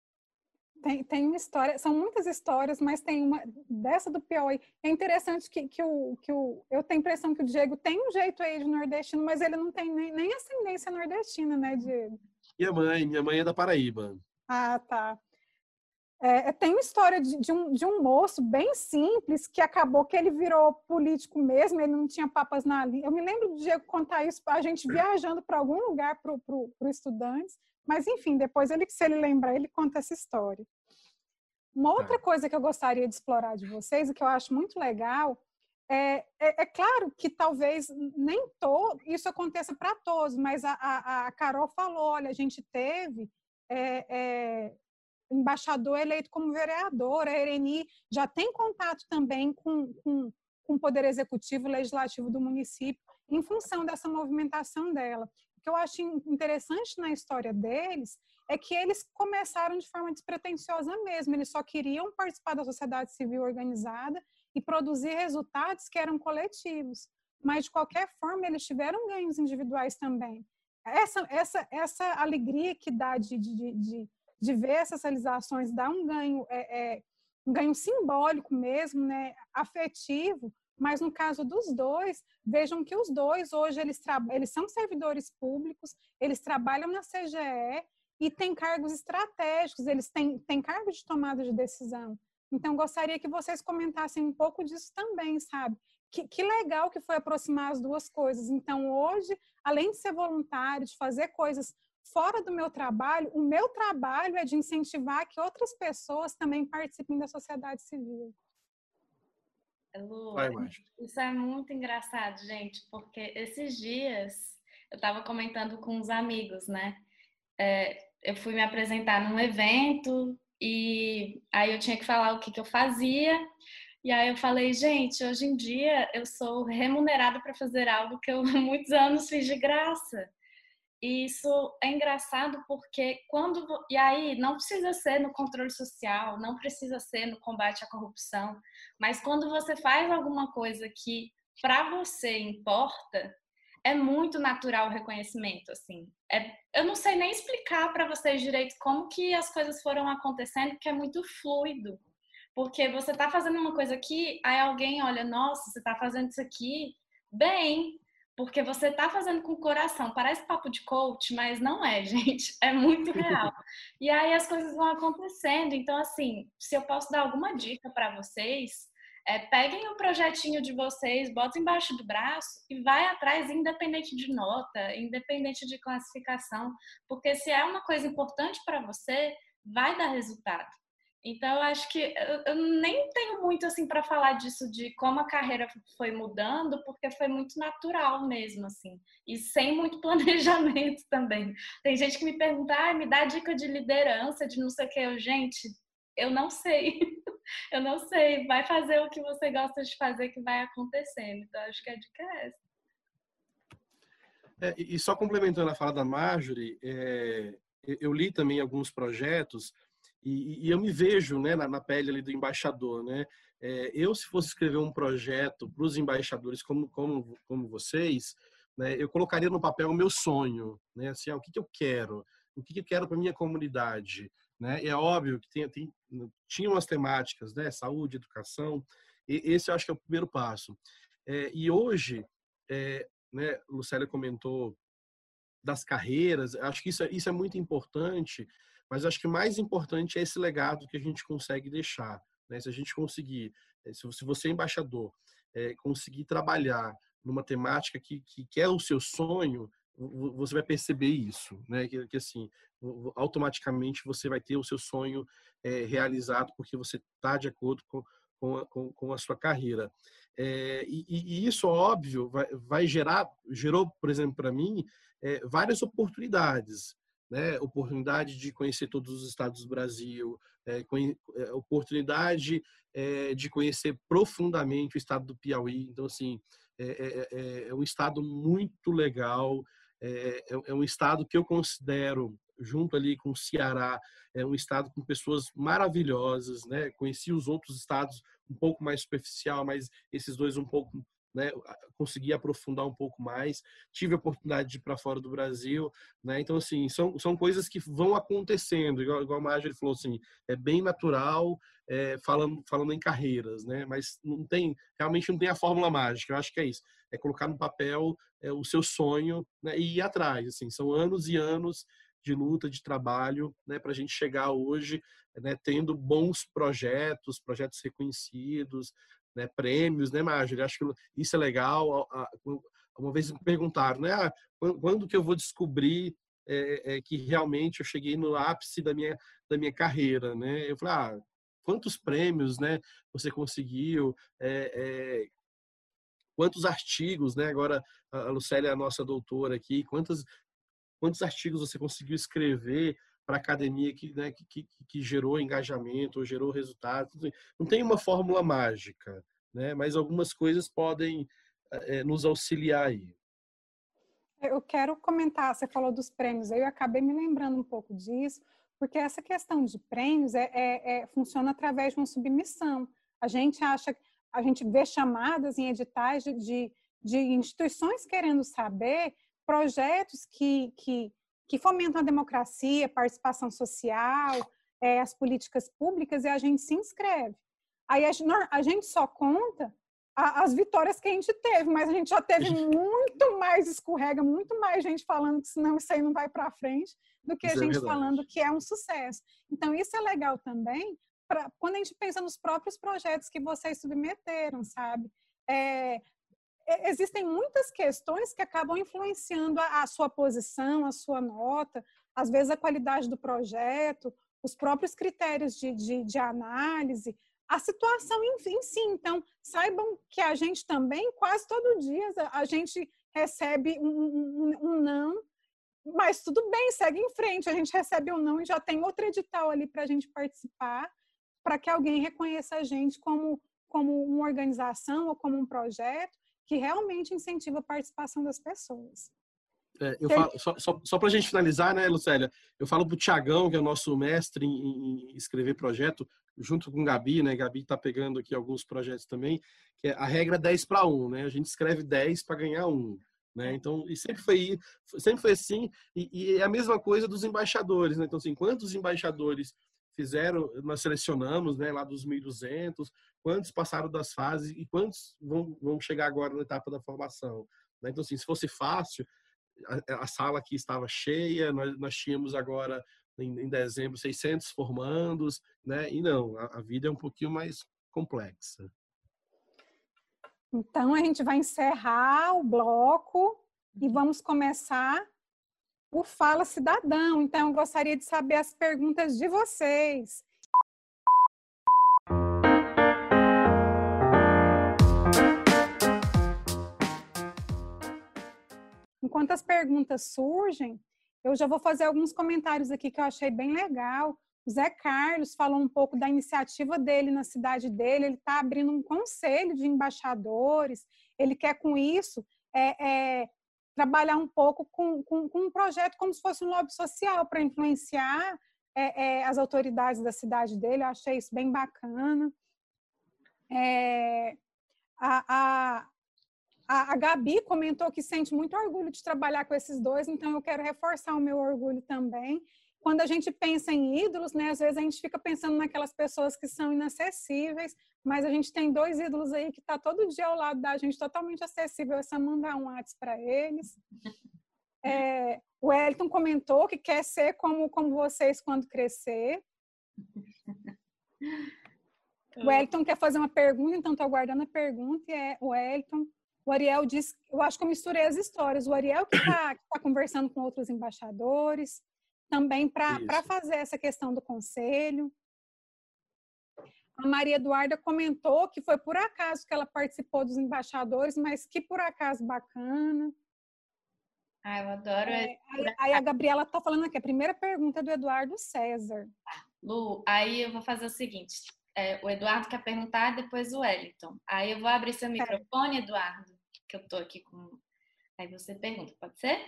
Tem, tem uma história, são muitas histórias, mas tem uma dessa do Piauí. É interessante que, que, o, que o, eu tenho a impressão que o Diego tem um jeito aí de nordestino, mas ele não tem nem, nem ascendência nordestina, né, Diego? Minha mãe, minha mãe é da Paraíba. Ah, tá. É, é tem uma história de, de, um, de um moço bem simples que acabou que ele virou político mesmo, ele não tinha papas na linha. Eu me lembro do Diego contar isso, a gente viajando para algum lugar para pro estudantes, mas, enfim, depois, ele, se ele lembrar, ele conta essa história. Uma tá. outra coisa que eu gostaria de explorar de vocês, e que eu acho muito legal, é, é, é claro que talvez nem todo, isso aconteça para todos, mas a, a, a, Carol falou, olha, a gente teve é, é, embaixador eleito como vereador, a Ereni já tem contato também com, com, com o Poder Executivo Legislativo do município, em função dessa movimentação dela que eu acho interessante na história deles é que eles começaram de forma despretensiosa mesmo, eles só queriam participar da sociedade civil organizada e produzir resultados que eram coletivos. Mas, de qualquer forma, eles tiveram ganhos individuais também. Essa, essa, essa alegria que dá de, de, de, de ver essas realizações dá um ganho, é, é, um ganho simbólico mesmo, né, afetivo, mas no caso dos dois, vejam que os dois hoje eles, eles são servidores públicos, eles trabalham na CGE e têm cargos estratégicos, eles têm, têm cargos de tomada de decisão. Então, gostaria que vocês comentassem um pouco disso também, sabe? Que, que legal que foi aproximar as duas coisas. Então, hoje, além de ser voluntário, de fazer coisas fora do meu trabalho, o meu trabalho é de incentivar que outras pessoas também participem da sociedade civil. Lu, Vai, isso é muito engraçado, gente, porque esses dias eu estava comentando com uns amigos, né? É, eu fui me apresentar num evento e aí eu tinha que falar o que, que eu fazia. E aí eu falei, gente, hoje em dia eu sou remunerada para fazer algo que eu há muitos anos fiz de graça. E isso é engraçado porque quando. E aí, não precisa ser no controle social, não precisa ser no combate à corrupção, mas quando você faz alguma coisa que para você importa, é muito natural o reconhecimento, assim. É, eu não sei nem explicar para vocês direito como que as coisas foram acontecendo, porque é muito fluido. Porque você está fazendo uma coisa aqui, aí alguém olha, nossa, você está fazendo isso aqui bem, porque você está fazendo com o coração. Parece papo de coach, mas não é, gente. É muito real. e aí as coisas vão acontecendo. Então, assim, se eu posso dar alguma dica para vocês, é, peguem o projetinho de vocês, botem embaixo do braço e vai atrás, independente de nota, independente de classificação, porque se é uma coisa importante para você, vai dar resultado. Então, eu acho que eu, nem tenho muito assim para falar disso de como a carreira foi mudando, porque foi muito natural mesmo, assim, e sem muito planejamento também. Tem gente que me pergunta, ah, me dá dica de liderança, de não sei o que. Eu, gente, eu não sei. eu não sei. Vai fazer o que você gosta de fazer que vai acontecendo. Então, acho que a dica é essa. É, e só complementando a fala da Marjorie, é, eu li também alguns projetos e, e eu me vejo né, na, na, pele ali do embaixador. Né? É, eu, se fosse escrever um projeto para os embaixadores como, como, como vocês, né, eu colocaria no papel o meu sonho. Né? Assim, ah, o que, que eu quero? O que, que eu quero para minha comunidade? Né? É óbvio que tem, tem, tinha umas temáticas, né? saúde, educação, e esse eu acho que é o primeiro passo. É, e hoje, é, né, Lucélia comentou das carreiras, acho que isso é, isso é muito importante, mas acho que mais importante é esse legado que a gente consegue deixar. Né? Se a gente conseguir, eh, se você é embaixador, é, conseguir trabalhar numa temática que, que, que é o seu sonho, você vai perceber isso, né? Que, que, assim, automaticamente você vai ter o seu sonho é, realizado porque você está de acordo com, com, a, com a sua carreira. É, e, e, isso, óbvio, vai, vai gerar, gerou, por exemplo, para mim, é, várias oportunidades né, oportunidade de conhecer todos os estados do Brasil, é, oportunidade é, de conhecer profundamente o estado do Piauí. Então, assim, é, é, é, é um estado muito legal, é, um estado que eu considero, junto ali com o Ceará, é um estado com pessoas maravilhosas, né? Conheci os outros estados um pouco mais superficial, mas esses dois um pouco né, consegui aprofundar um pouco mais, tive a oportunidade de ir para fora do Brasil, né, então assim, são, são coisas que vão acontecendo, igual, igual a Marjorie falou assim, é bem natural, é, falando, falando em carreiras, né, mas não tem, realmente não tem a fórmula mágica, eu acho que é isso, é colocar no papel é, o seu sonho né, e ir atrás, assim, são anos e anos de luta, de trabalho, né, para a gente chegar hoje, né, tendo bons projetos, projetos reconhecidos, né, prêmios, né, Marjorie? Acho que isso é legal. Uma vez me perguntaram, né, ah, quando que eu vou descobrir é, é, que realmente eu cheguei no ápice da minha, da minha carreira, né? Eu falei, ah, quantos prêmios, né, você conseguiu? É, é quantos artigos, né? Agora a Lucélia é a nossa doutora aqui, quantos, quantos artigos você conseguiu escrever para a academia que, né, que, que, que, gerou engajamento ou gerou resultados. Não tem uma fórmula mágica, né, mas algumas coisas podem é, nos auxiliar aí. Eu quero comentar, você falou dos prêmios, eu acabei me lembrando um pouco disso, porque essa questão de prêmios é, é, é funciona através de uma submissão. A gente acha, a gente vê chamadas em editais de, de, de instituições querendo saber projetos que, que que fomentam a democracia, participação social, é, as políticas públicas, e a gente se inscreve. Aí a gente, só conta as vitórias que a gente teve, mas a gente já teve muito mais escorrega, muito mais gente falando que senão isso aí não vai para frente, do que isso a é gente é falando que é um sucesso. Então, isso é legal também, pra, quando a gente pensa nos próprios projetos que vocês submeteram, sabe? É, existem muitas questões que acabam influenciando a, a, sua posição, a sua nota, às vezes a qualidade do projeto, os próprios critérios de, de, de análise, a situação em, em si. Então, saibam que a gente também, quase todo dia, a gente recebe um, um, um não, mas tudo bem, segue em frente. A gente recebe um não e já tem outro edital ali para a gente participar, para que alguém reconheça a gente como, como uma organização ou como um projeto que realmente incentiva a participação das pessoas. É, eu falo, só só, só para a gente finalizar, né, Lucélia? Eu falo para o Tiagão, que é o nosso mestre em, em, escrever projeto, junto com Gabi, né? Gabi está pegando aqui alguns projetos também, que é a regra 10 para 1, né? A gente escreve 10 para ganhar 1. Né? Então, e sempre foi, sempre foi assim, e, e, é a mesma coisa dos embaixadores, né? Então, assim, quantos embaixadores fizeram, nós selecionamos, né, lá dos 1.200, quantos passaram das fases e quantos vão, vão chegar agora na etapa da formação. Né? Então, assim, se fosse fácil, a, a sala aqui estava cheia, nós, nós tínhamos agora, em, em, dezembro, 600 formandos, né? E não, a, a vida é um pouquinho mais complexa. Então, a gente vai encerrar o bloco e vamos começar o Fala Cidadão. Então, eu gostaria de saber as perguntas de vocês. Enquanto as perguntas surgem, eu já vou fazer alguns comentários aqui que eu achei bem legal. O Zé Carlos falou um pouco da iniciativa dele na cidade dele. Ele está abrindo um conselho de embaixadores. Ele quer, com isso, é, é, trabalhar um pouco com, com, com, um projeto como se fosse um lobby social para influenciar é, é, as autoridades da cidade dele. Eu achei isso bem bacana. É, a, a, a, a Gabi comentou que sente muito orgulho de trabalhar com esses dois, então eu quero reforçar o meu orgulho também. Quando a gente pensa em ídolos, né, às vezes a gente fica pensando naquelas pessoas que são inacessíveis, mas a gente tem dois ídolos aí que está todo dia ao lado da gente, totalmente acessível, é só mandar um WhatsApp para eles. É, o Elton comentou que quer ser como, como vocês quando crescer. O Elton quer fazer uma pergunta, então estou aguardando a pergunta. E é o Elton. O Ariel diz, eu acho que eu misturei as histórias. O Ariel que está tá conversando com outros embaixadores, também para fazer essa questão do conselho. A Maria Eduarda comentou que foi por acaso que ela participou dos embaixadores, mas que por acaso bacana. Ah, eu adoro. É, aí, aí, a Gabriela está falando aqui, a primeira pergunta é do Eduardo César. Tá, Lu, aí eu vou fazer o seguinte: é, o Eduardo quer perguntar, depois o Wellington. Aí eu vou abrir seu microfone, Eduardo que eu tô aqui com. Aí você pergunta, pode ser?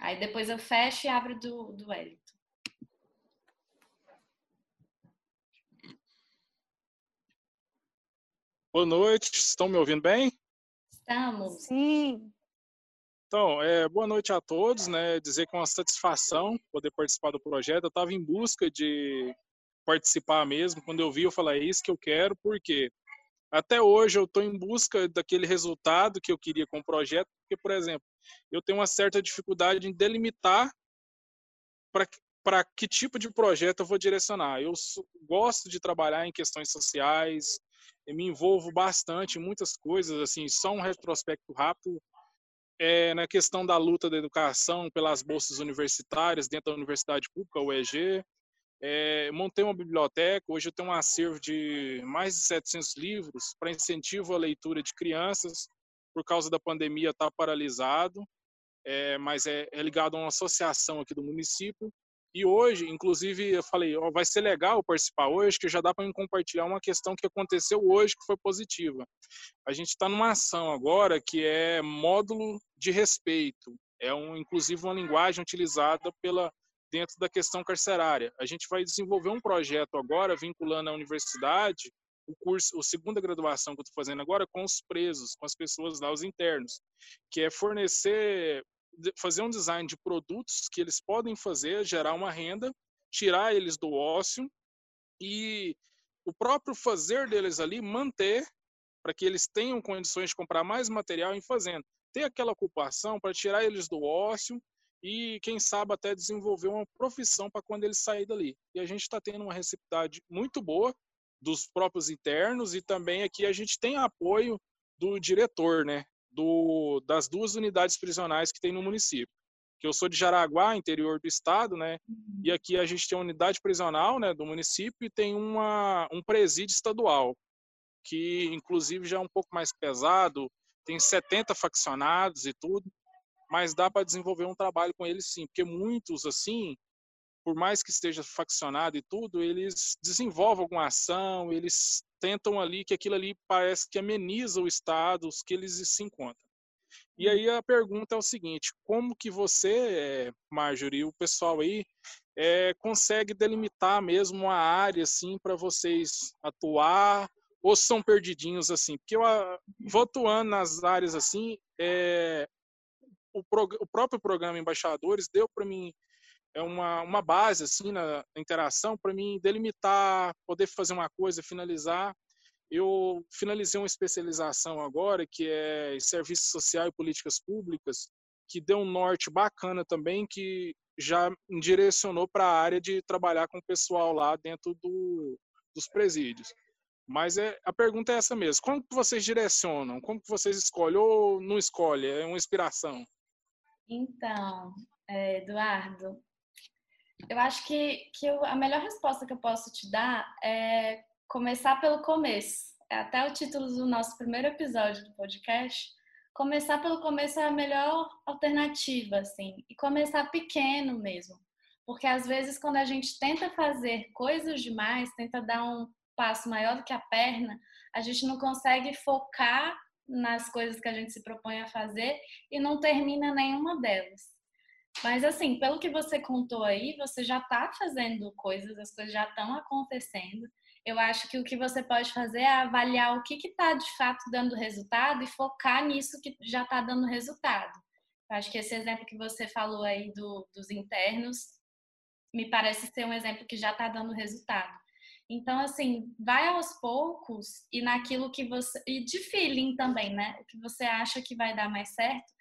Aí depois eu fecho e abro do, do Wellington. Boa noite, estão me ouvindo bem? Estamos. Sim. Então, é, boa noite a todos, né? Dizer que é uma satisfação poder participar do projeto. Eu estava em busca de participar mesmo. Quando eu vi, eu falei, é isso que eu quero, porque até hoje eu estou em busca daquele resultado que eu queria com o projeto, porque, por exemplo, eu tenho uma certa dificuldade em delimitar para que tipo de projeto eu vou direcionar. Eu gosto de trabalhar em questões sociais, me envolvo bastante em muitas coisas, assim, só um retrospecto rápido. É, na questão da luta da educação pelas bolsas universitárias dentro da universidade pública, o EG, é, montei uma biblioteca, hoje eu tenho um acervo de mais de 700 livros para incentivo à leitura de crianças. Por causa da pandemia está paralisado, é, mas é, é, ligado a uma associação aqui do município. E hoje, inclusive, eu falei, ó, vai ser legal participar hoje, que já dá para compartilhar uma questão que aconteceu hoje que foi positiva. A gente está numa ação agora que é módulo de respeito. É um, inclusive uma linguagem utilizada pela dentro da questão carcerária. A gente vai desenvolver um projeto agora vinculando a universidade, o curso, a segunda graduação que eu estou fazendo agora com os presos, com as pessoas lá, os internos, que é fornecer, fazer um design de produtos que eles podem fazer, gerar uma renda, tirar eles do ócio e o próprio fazer deles ali manter para que eles tenham condições de comprar mais material em fazenda. Ter aquela ocupação para tirar eles do ócio e quem sabe até desenvolver uma profissão para quando ele sair dali. E a gente está tendo uma receptividade muito boa dos próprios internos e também aqui a gente tem apoio do diretor, né, do, das duas unidades prisionais que tem no município. Que eu sou de Jaraguá, interior do estado, né, e aqui a gente tem uma unidade prisional, né, do município e tem uma um presídio estadual, que inclusive já é um pouco mais pesado, tem 70 faccionados e tudo mas dá para desenvolver um trabalho com eles sim, porque muitos assim, por mais que esteja faccionado e tudo, eles desenvolvem alguma ação, eles tentam ali que aquilo ali parece que ameniza o estado que eles se encontram. E aí a pergunta é o seguinte: como que você, Marjorie, o pessoal aí é, consegue delimitar mesmo uma área assim para vocês atuar ou são perdidinhos assim? Porque eu vou atuando nas áreas assim, é, o, prog o próprio programa Embaixadores deu para mim é uma, uma base assim na interação para mim delimitar, poder fazer uma coisa, finalizar. eu finalizei uma especialização agora, que é Serviço Social e Políticas Públicas, que deu um norte bacana também, que já direcionou para a área de trabalhar com o pessoal lá dentro do, dos presídios. Mas é, a pergunta é essa mesmo. Como que vocês direcionam? Como que vocês escolhem ou não escolhem? É uma inspiração? Então, é, Eduardo, eu acho que, que eu, a melhor resposta que eu posso te dar é começar pelo começo. É até o título do nosso primeiro episódio do podcast. Começar pelo começo é a melhor alternativa, assim. E começar pequeno mesmo. Porque às vezes, quando a gente tenta fazer coisas demais, tenta dar um passo maior do que a perna, a gente não consegue focar nas coisas que a gente se propõe a fazer e não termina nenhuma delas. Mas assim, pelo que você contou aí, você já está fazendo coisas, as coisas já estão acontecendo. Eu acho que o que você pode fazer é avaliar o que está de fato dando resultado e focar nisso que já está dando resultado. Eu acho que esse exemplo que você falou aí do, dos internos me parece ser um exemplo que já está dando resultado. Então, assim, vai aos poucos e naquilo que você. E de feeling também, né? O que você acha que vai dar mais certo.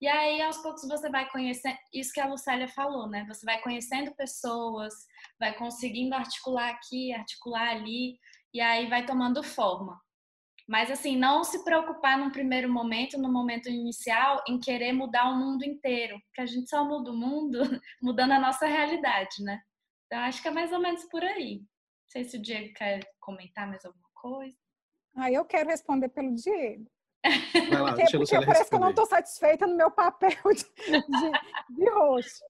E aí, aos poucos, você vai conhecendo. Isso que a Lucélia falou, né? Você vai conhecendo pessoas, vai conseguindo articular aqui, articular ali, e aí vai tomando forma. Mas, assim, não se preocupar num primeiro momento, no momento inicial, em querer mudar o mundo inteiro, porque a gente só muda o mundo mudando a nossa realidade, né? Então, acho que é mais ou menos por aí sei se o Diego quer comentar mais alguma coisa. Ah, eu quero responder pelo Diego. Vai lá, porque, porque parece responder. que eu não estou satisfeita no meu papel de, de, de host.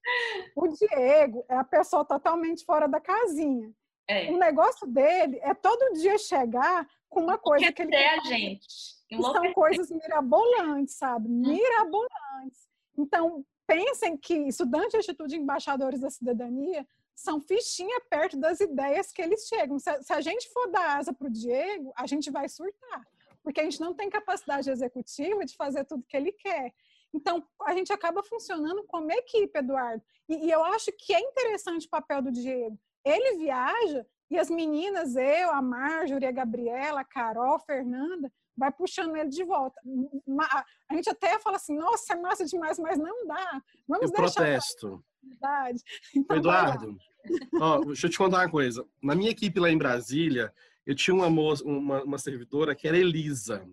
O Diego é a pessoa totalmente fora da casinha. É. O negócio dele é todo dia chegar com uma coisa que ele quer. a gente. São coisas mirabolantes, sabe? Hum. Mirabolantes. Então, pensem que estudante de atitude embaixadores da cidadania são fichinha perto das ideias que eles chegam. Se a, se a gente for dar asa para o Diego, a gente vai surtar, porque a gente não tem capacidade executiva de fazer tudo que ele quer. Então, a gente acaba funcionando como equipe, Eduardo. E, e eu acho que é interessante o papel do Diego. Ele viaja e as meninas, eu, a Marjorie, a Gabriela, a Carol, a Fernanda, vai puxando ele de volta. A gente até fala assim, nossa, é massa demais, mas não dá. Vamos eu deixar protesto. Então, Eduardo, ó, deixa eu te contar uma coisa. Na minha equipe lá em Brasília, eu tinha uma, moça, uma, uma servidora que era Elisa.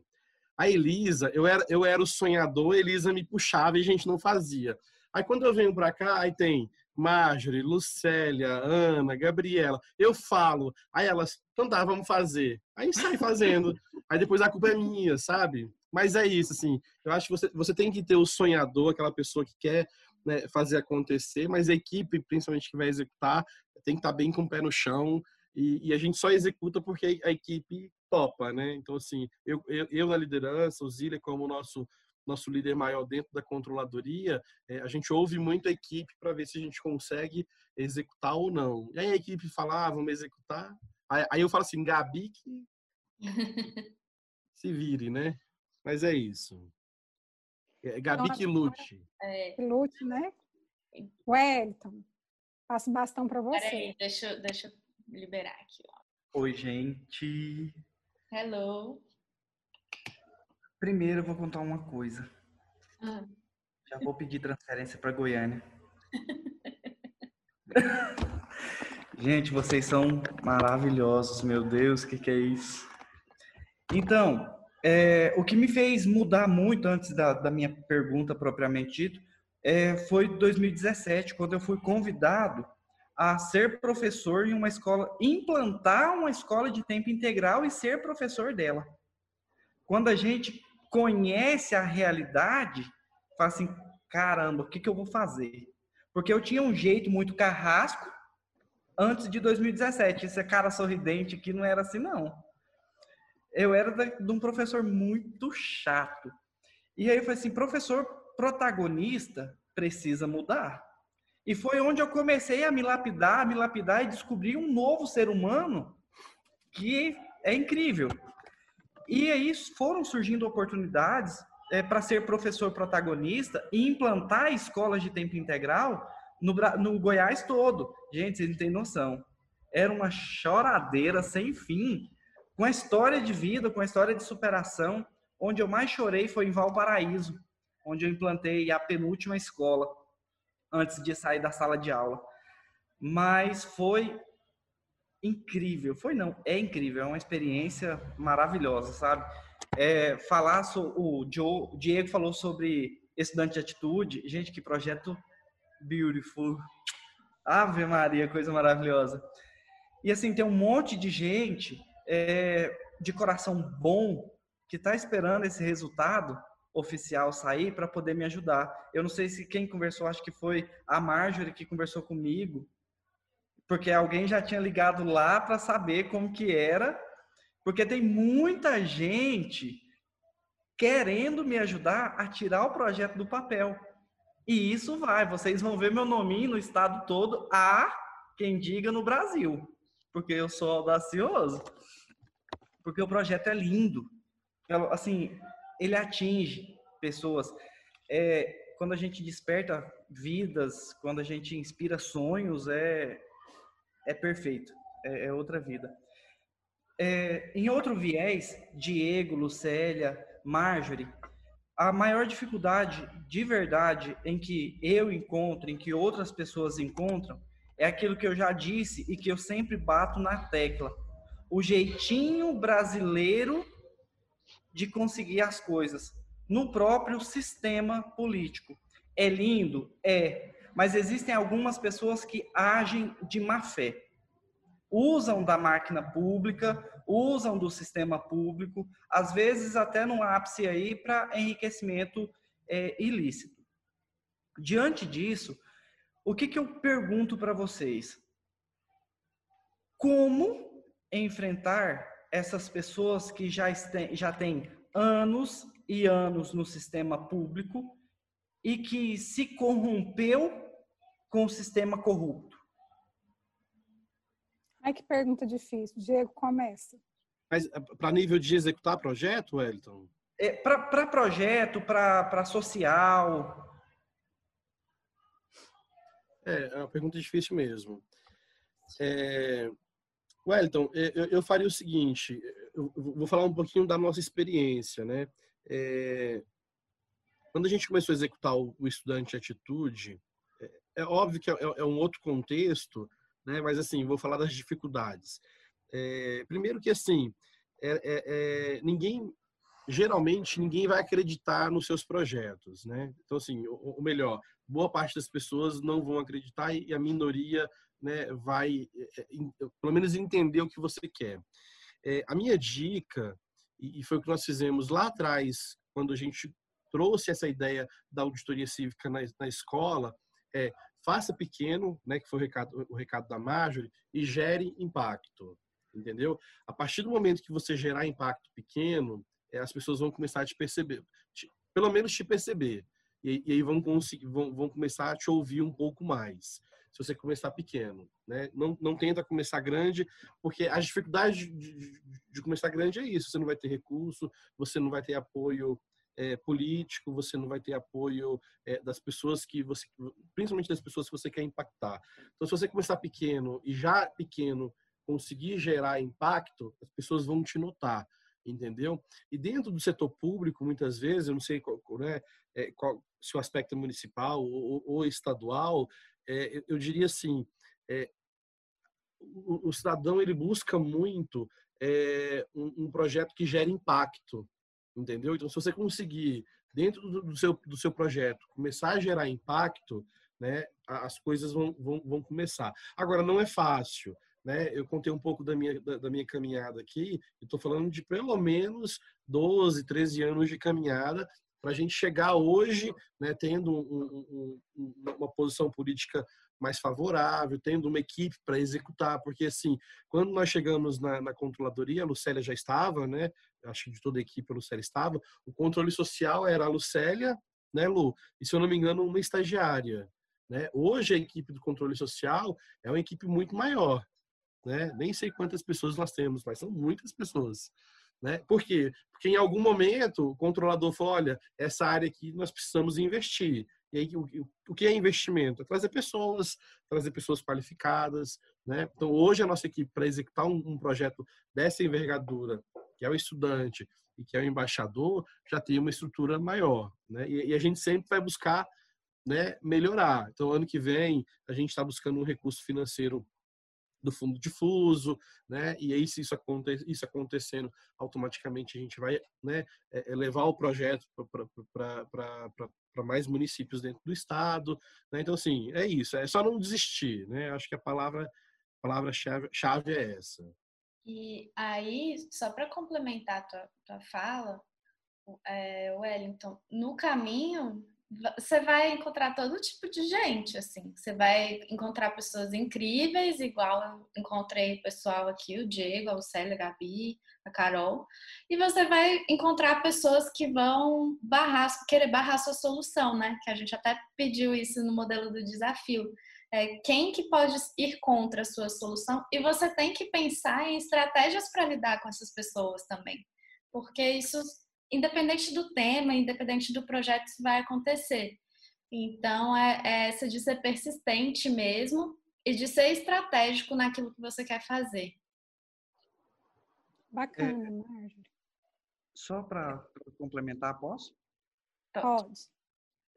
A Elisa, eu era, eu era o sonhador, Elisa me puxava e a gente não fazia. Aí quando eu venho para cá, aí tem Marjorie, Lucélia, Ana, Gabriela. Eu falo, aí elas, então tá, vamos fazer. Aí sai fazendo. aí depois a culpa é minha, sabe? Mas é isso, assim. Eu acho que você, você tem que ter o sonhador, aquela pessoa que quer né, fazer acontecer, mas a equipe, principalmente que vai executar, tem que estar tá bem com o pé no chão. E, e a gente só executa porque a equipe topa, né? Então, assim, eu, eu, eu na liderança, o Zília como nosso nosso líder maior dentro da controladoria, é, a gente ouve muito a equipe para ver se a gente consegue executar ou não. E aí a equipe fala, ah, vamos executar. Aí, aí eu falo assim, Gabi que se vire, né? Mas é isso. É, Gabi que lute. É. Que lute, né? Wellington, passo o bastão para você. Peraí, deixa, deixa eu liberar aqui. Ó. Oi, gente. Hello. Primeiro eu vou contar uma coisa. Ah. Já vou pedir transferência para Goiânia. Gente, vocês são maravilhosos, meu Deus, o que, que é isso? Então, é, o que me fez mudar muito antes da, da minha pergunta propriamente dito é, foi 2017, quando eu fui convidado a ser professor em uma escola, implantar uma escola de tempo integral e ser professor dela. Quando a gente conhece a realidade, fala assim, caramba, o que, que eu vou fazer? Porque eu tinha um jeito muito carrasco antes de 2017. Esse cara sorridente aqui não era assim, não. Eu era de um professor muito chato. E aí eu falei assim, professor protagonista precisa mudar. E foi onde eu comecei a me lapidar, a me lapidar e descobrir um novo ser humano que é incrível. E aí foram surgindo oportunidades é, para ser professor protagonista e implantar escolas de tempo integral no, no Goiás todo. Gente, vocês não têm noção. Era uma choradeira sem fim, com a história de vida, com a história de superação. Onde eu mais chorei foi em Valparaíso, onde eu implantei a penúltima escola antes de sair da sala de aula. Mas foi incrível. Foi não, é incrível, é uma experiência maravilhosa, sabe? É, falar so, o Joe, Diego falou sobre estudante de atitude. Gente, que projeto beautiful. Ave Maria, coisa maravilhosa. E assim, tem um monte de gente é, de coração bom que está esperando esse resultado oficial sair para poder me ajudar. Eu não sei se quem conversou, acho que foi a Marjorie que conversou comigo, porque alguém já tinha ligado lá para saber como que era, porque tem muita gente querendo me ajudar a tirar o projeto do papel. E isso vai, vocês vão ver meu nome no estado todo, a quem diga no Brasil, porque eu sou audacioso. Porque o projeto é lindo. Assim, ele atinge pessoas. É, quando a gente desperta vidas, quando a gente inspira sonhos, é, é perfeito. É, é outra vida. É, em outro viés, Diego, Lucélia, Marjorie, a maior dificuldade de verdade em que eu encontro, em que outras pessoas encontram, é aquilo que eu já disse e que eu sempre bato na tecla. O jeitinho brasileiro de conseguir as coisas no próprio sistema político. É lindo? É. Mas existem algumas pessoas que agem de má fé. Usam da máquina pública, usam do sistema público, às vezes até no ápice aí para enriquecimento é, ilícito. Diante disso, o que, que eu pergunto para vocês? Como enfrentar essas pessoas que já, este, já têm anos e anos no sistema público e que se corrompeu com o sistema corrupto? Ai, que pergunta difícil. Diego, começa. Mas eh, para nível de executar projeto, Wellington? É, para projeto, para social. É, é uma pergunta difícil mesmo. É, Wellington, é, eu, eu, faria o seguinte, eu vou falar um pouquinho da nossa experiência, né? É, quando a gente começou a executar o, o estudante atitude, é, é óbvio que é, é, um outro contexto, né? Mas assim, vou falar das dificuldades. É, primeiro que assim, é, é, é, ninguém, geralmente ninguém vai acreditar nos seus projetos, né? Então assim, ou, melhor, boa parte das pessoas não vão acreditar e a minoria, né, vai, é, pelo menos entender o que você quer. a minha dica e foi o que nós fizemos lá atrás quando a gente trouxe essa ideia da auditoria cívica na, na escola, é faça pequeno, né, que foi o recado, o recado da Marjorie, e gere impacto entendeu? A partir do momento que você gerar impacto pequeno, é, as pessoas vão começar a te perceber, te, pelo menos te perceber, e, e aí vão, vão, vão começar a te ouvir um pouco mais. Se você começar pequeno, né? Não, não tenta começar grande, porque a dificuldade de, de, de começar grande é isso. Você não vai ter recurso, você não vai ter apoio é, político, você não vai ter apoio é, das pessoas que você, principalmente das pessoas que você quer impactar. Então, se você começar pequeno e já pequeno conseguir gerar impacto, as pessoas vão te notar, entendeu? E dentro do setor público, muitas vezes, eu não sei qual, né, é, qual se o aspecto é municipal ou, ou estadual, é, eu diria assim, é, o, o, cidadão ele busca muito é, um, um, projeto que gere impacto, entendeu? Então, se você conseguir dentro do, do, seu, do seu projeto começar a gerar impacto, né, as coisas vão, vão, vão começar. Agora, não é fácil né? Eu contei um pouco da minha, da, da minha caminhada aqui, estou falando de pelo menos 12, 13 anos de caminhada para a gente chegar hoje, né, tendo um, um, uma posição política mais favorável, tendo uma equipe para executar, porque assim, quando nós chegamos na, na, controladoria, a Lucélia já estava, né? Acho que de toda a equipe a Lucélia estava. O controle social era a Lucélia, né, Lu? E se eu não me engano, uma estagiária. Né? Hoje a equipe do controle social é uma equipe muito maior né? Nem sei quantas pessoas nós temos, mas são muitas pessoas. Né? Por quê? Porque em algum momento o controlador falou: olha, essa área aqui nós precisamos investir. E aí, o, que é investimento? É trazer pessoas, trazer pessoas qualificadas, Né? Então, hoje, a nossa equipe, para executar um, um, projeto dessa envergadura, que é o estudante e que é o embaixador, já tem uma estrutura maior. Né? E, e a gente sempre vai buscar né, melhorar. Então, ano que vem, a gente está buscando um recurso financeiro do fundo difuso, né? E aí se isso, aconte, isso acontecendo, automaticamente a gente vai, né, é, é levar o projeto para mais municípios dentro do estado, né? Então assim, é isso, é só não desistir, né? Acho que a palavra palavra chave, chave é essa. E aí, só para complementar a tua, tua fala, é, Wellington, no caminho você vai encontrar todo tipo de gente, assim. Você vai encontrar pessoas incríveis, igual eu encontrei o pessoal aqui, o Diego, a Célia, a Gabi, a Carol. E você vai encontrar pessoas que vão barrar, querer barrar sua solução, né? Que a gente até pediu isso no modelo do desafio. É, quem que pode ir contra a sua solução? E você tem que pensar em estratégias para lidar com essas pessoas também. Porque isso independente do tema, independente do projeto, isso vai acontecer. Então, é, é essa de ser persistente mesmo e de ser estratégico naquilo que você quer fazer. Bacana, é, Marjorie. Só para complementar, posso? Pode.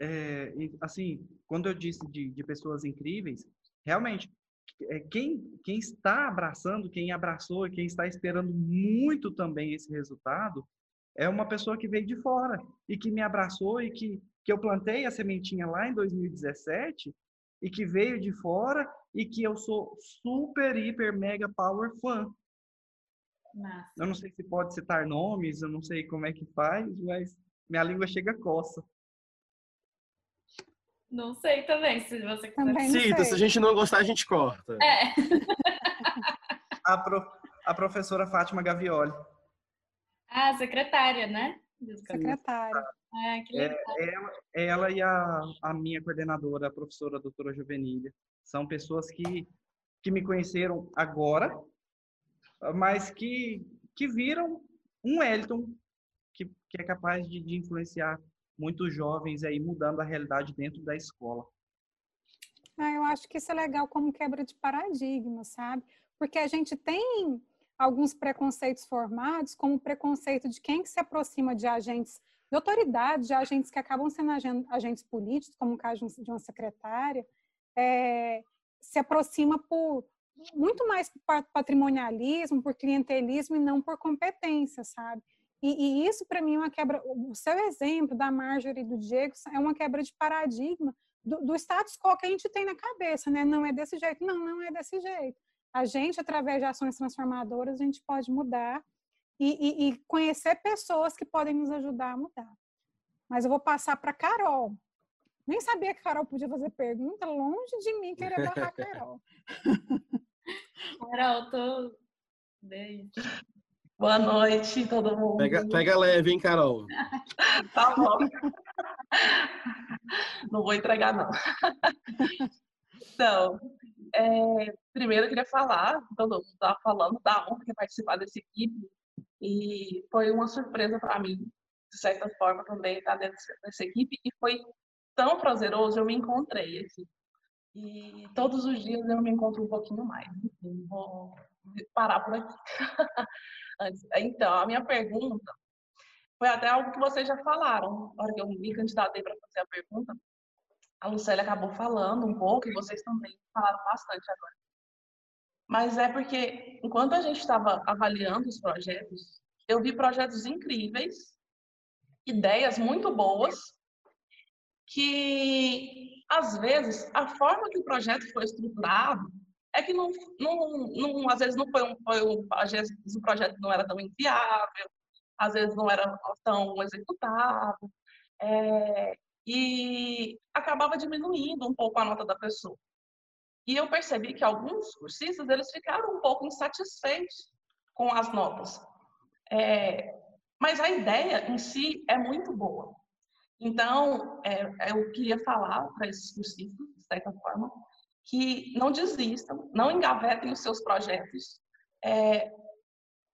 É, assim, quando eu disse de, de pessoas incríveis, realmente, é, quem, quem está abraçando, quem abraçou, quem está esperando muito também esse resultado, é uma pessoa que veio de fora e que me abraçou e que, que eu plantei a sementinha lá em 2017 e que veio de fora e que eu sou super, hiper, mega power fã. Nossa. Eu não sei se pode citar nomes, eu não sei como é que faz, mas minha língua chega a coça. Não sei também, se você quiser. Cita, se a gente não gostar, a gente corta. É. a, pro, a professora Fátima Gavioli. Ah, secretária, né? Secretária. Ah, que legal. É, ela, ela e a, a minha coordenadora, a professora doutora Juvenília, são pessoas que, que me conheceram agora, mas que, que viram um Elton que, que é capaz de, de influenciar muitos jovens aí, mudando a realidade dentro da escola. Ah, eu acho que isso é legal como quebra de paradigma, sabe? Porque a gente tem alguns preconceitos formados, como o preconceito de quem que se aproxima de agentes de autoridade, de agentes que acabam sendo agentes políticos, como o caso de uma secretária, é, se aproxima por muito mais por patrimonialismo, por clientelismo e não por competência, sabe? E, e isso, para mim, é uma quebra. O seu exemplo da Marjorie e do Diego é uma quebra de paradigma do, do status quo que a gente tem na cabeça, né? Não é desse jeito. Não, não é desse jeito a gente, através de ações transformadoras, a gente pode mudar e, e, e conhecer pessoas que podem nos ajudar a mudar. Mas eu vou passar para Carol. Nem sabia que a Carol podia fazer pergunta, longe de mim querer barrar a Carol. Carol, tô. Beijo. Boa noite, todo mundo. Pega, pega leve, hein, Carol? tá bom. Não vou entregar, não. Então, é, primeiro eu queria falar, todo mundo estava falando da honra de participar dessa equipe e foi uma surpresa para mim, de certa forma, também estar dentro dessa equipe e foi tão prazeroso, eu me encontrei aqui. E todos os dias eu me encontro um pouquinho mais. Enfim, vou parar por aqui. então, a minha pergunta foi até algo que vocês já falaram, na hora que eu me candidatei para fazer a pergunta, a Lucélia acabou falando um pouco e vocês também falaram bastante agora. Mas é porque, enquanto a gente estava avaliando os projetos, eu vi projetos incríveis, ideias muito boas, que, às vezes, a forma que o projeto foi estruturado é que, não, não, não às vezes, não foi um, foi um, às vezes o projeto não era tão inviável, às vezes não era tão executável. É, e acabava diminuindo um pouco a nota da pessoa. E eu percebi que alguns cursistas eles ficaram um pouco insatisfeitos com as notas. É, mas a ideia em si é muito boa. Então, é, eu queria falar para esses cursistas, de certa forma, que não desistam, não engavetem os seus projetos, é,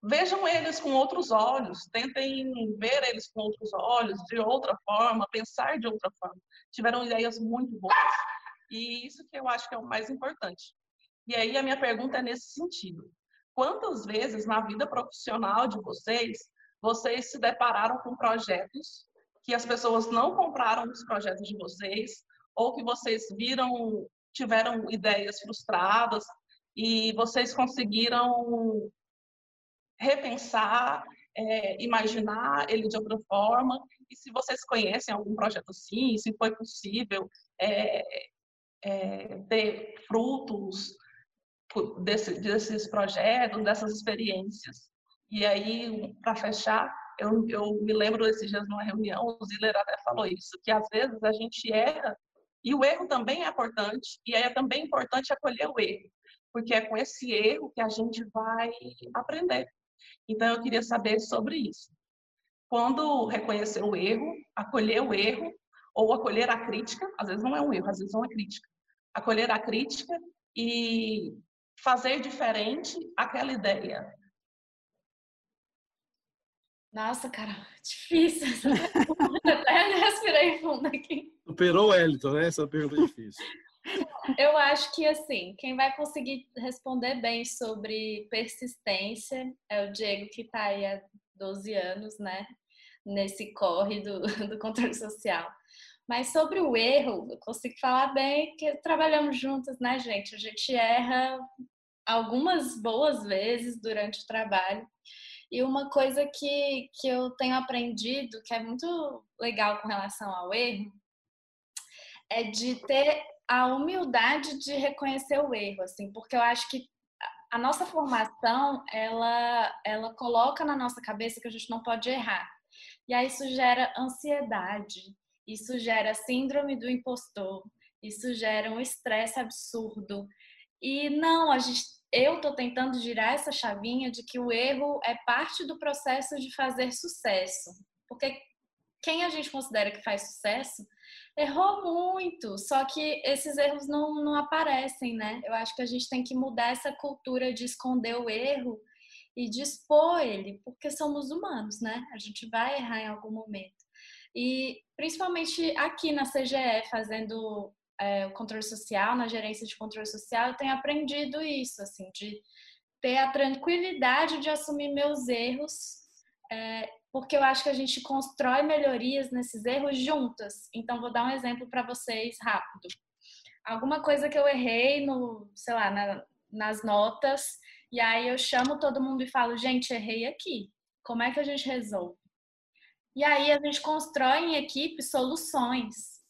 vejam eles com outros olhos, tentem ver eles com outros olhos, de outra forma, pensar de outra forma. Tiveram ideias muito boas. E isso que eu acho que é o mais importante. E aí a minha pergunta é nesse sentido. Quantas vezes na vida profissional de vocês, vocês se depararam com projetos que as pessoas não compraram os projetos de vocês, ou que vocês viram, tiveram ideias frustradas e vocês conseguiram repensar, é, imaginar ele de outra forma. E se vocês conhecem algum projeto assim, se foi possível é, é, ter frutos desse, desses projetos, dessas experiências. E aí, para fechar, eu, eu, me lembro esses dias numa reunião, o Ziller até falou isso, que às vezes a gente erra, e o erro também é importante, e é também importante acolher o erro, porque é com esse erro que a gente vai aprender. Então, eu queria saber sobre isso. Quando reconhecer o erro, acolher o erro, ou acolher a crítica, às vezes não é um erro, às vezes é uma crítica. Acolher a crítica e fazer diferente aquela ideia. Nossa, cara, difícil. Até respirei fundo aqui. Superou o Elton, né? Essa pergunta é difícil. Eu acho que, assim, quem vai conseguir responder bem sobre persistência é o Diego, que está aí há 12 anos, né? Nesse corre do, do controle social. Mas sobre o erro, eu consigo falar bem que trabalhamos juntos, né, gente? A gente erra algumas boas vezes durante o trabalho. E uma coisa que, que eu tenho aprendido, que é muito legal com relação ao erro, é de ter a humildade de reconhecer o erro, assim, porque eu acho que a nossa formação, ela, ela coloca na nossa cabeça que a gente não pode errar. E aí isso gera ansiedade, isso gera síndrome do impostor, isso gera um estresse absurdo. E não, a gente, eu estou tentando girar essa chavinha de que o erro é parte do processo de fazer sucesso. Porque quem a gente considera que faz sucesso errou muito, só que esses erros não, não aparecem, né? Eu acho que a gente tem que mudar essa cultura de esconder o erro e de expor ele, porque somos humanos, né? A gente vai errar em algum momento. E principalmente aqui na CGE, fazendo é, o controle social, na gerência de controle social, eu tenho aprendido isso, assim, de ter a tranquilidade de assumir meus erros é, porque eu acho que a gente constrói melhorias nesses erros juntas. Então, vou dar um exemplo para vocês rápido. Alguma coisa que eu errei no, sei lá, na, nas notas, e aí eu chamo todo mundo e falo, gente, errei aqui. Como é que a gente resolve? E aí a gente constrói em equipe soluções.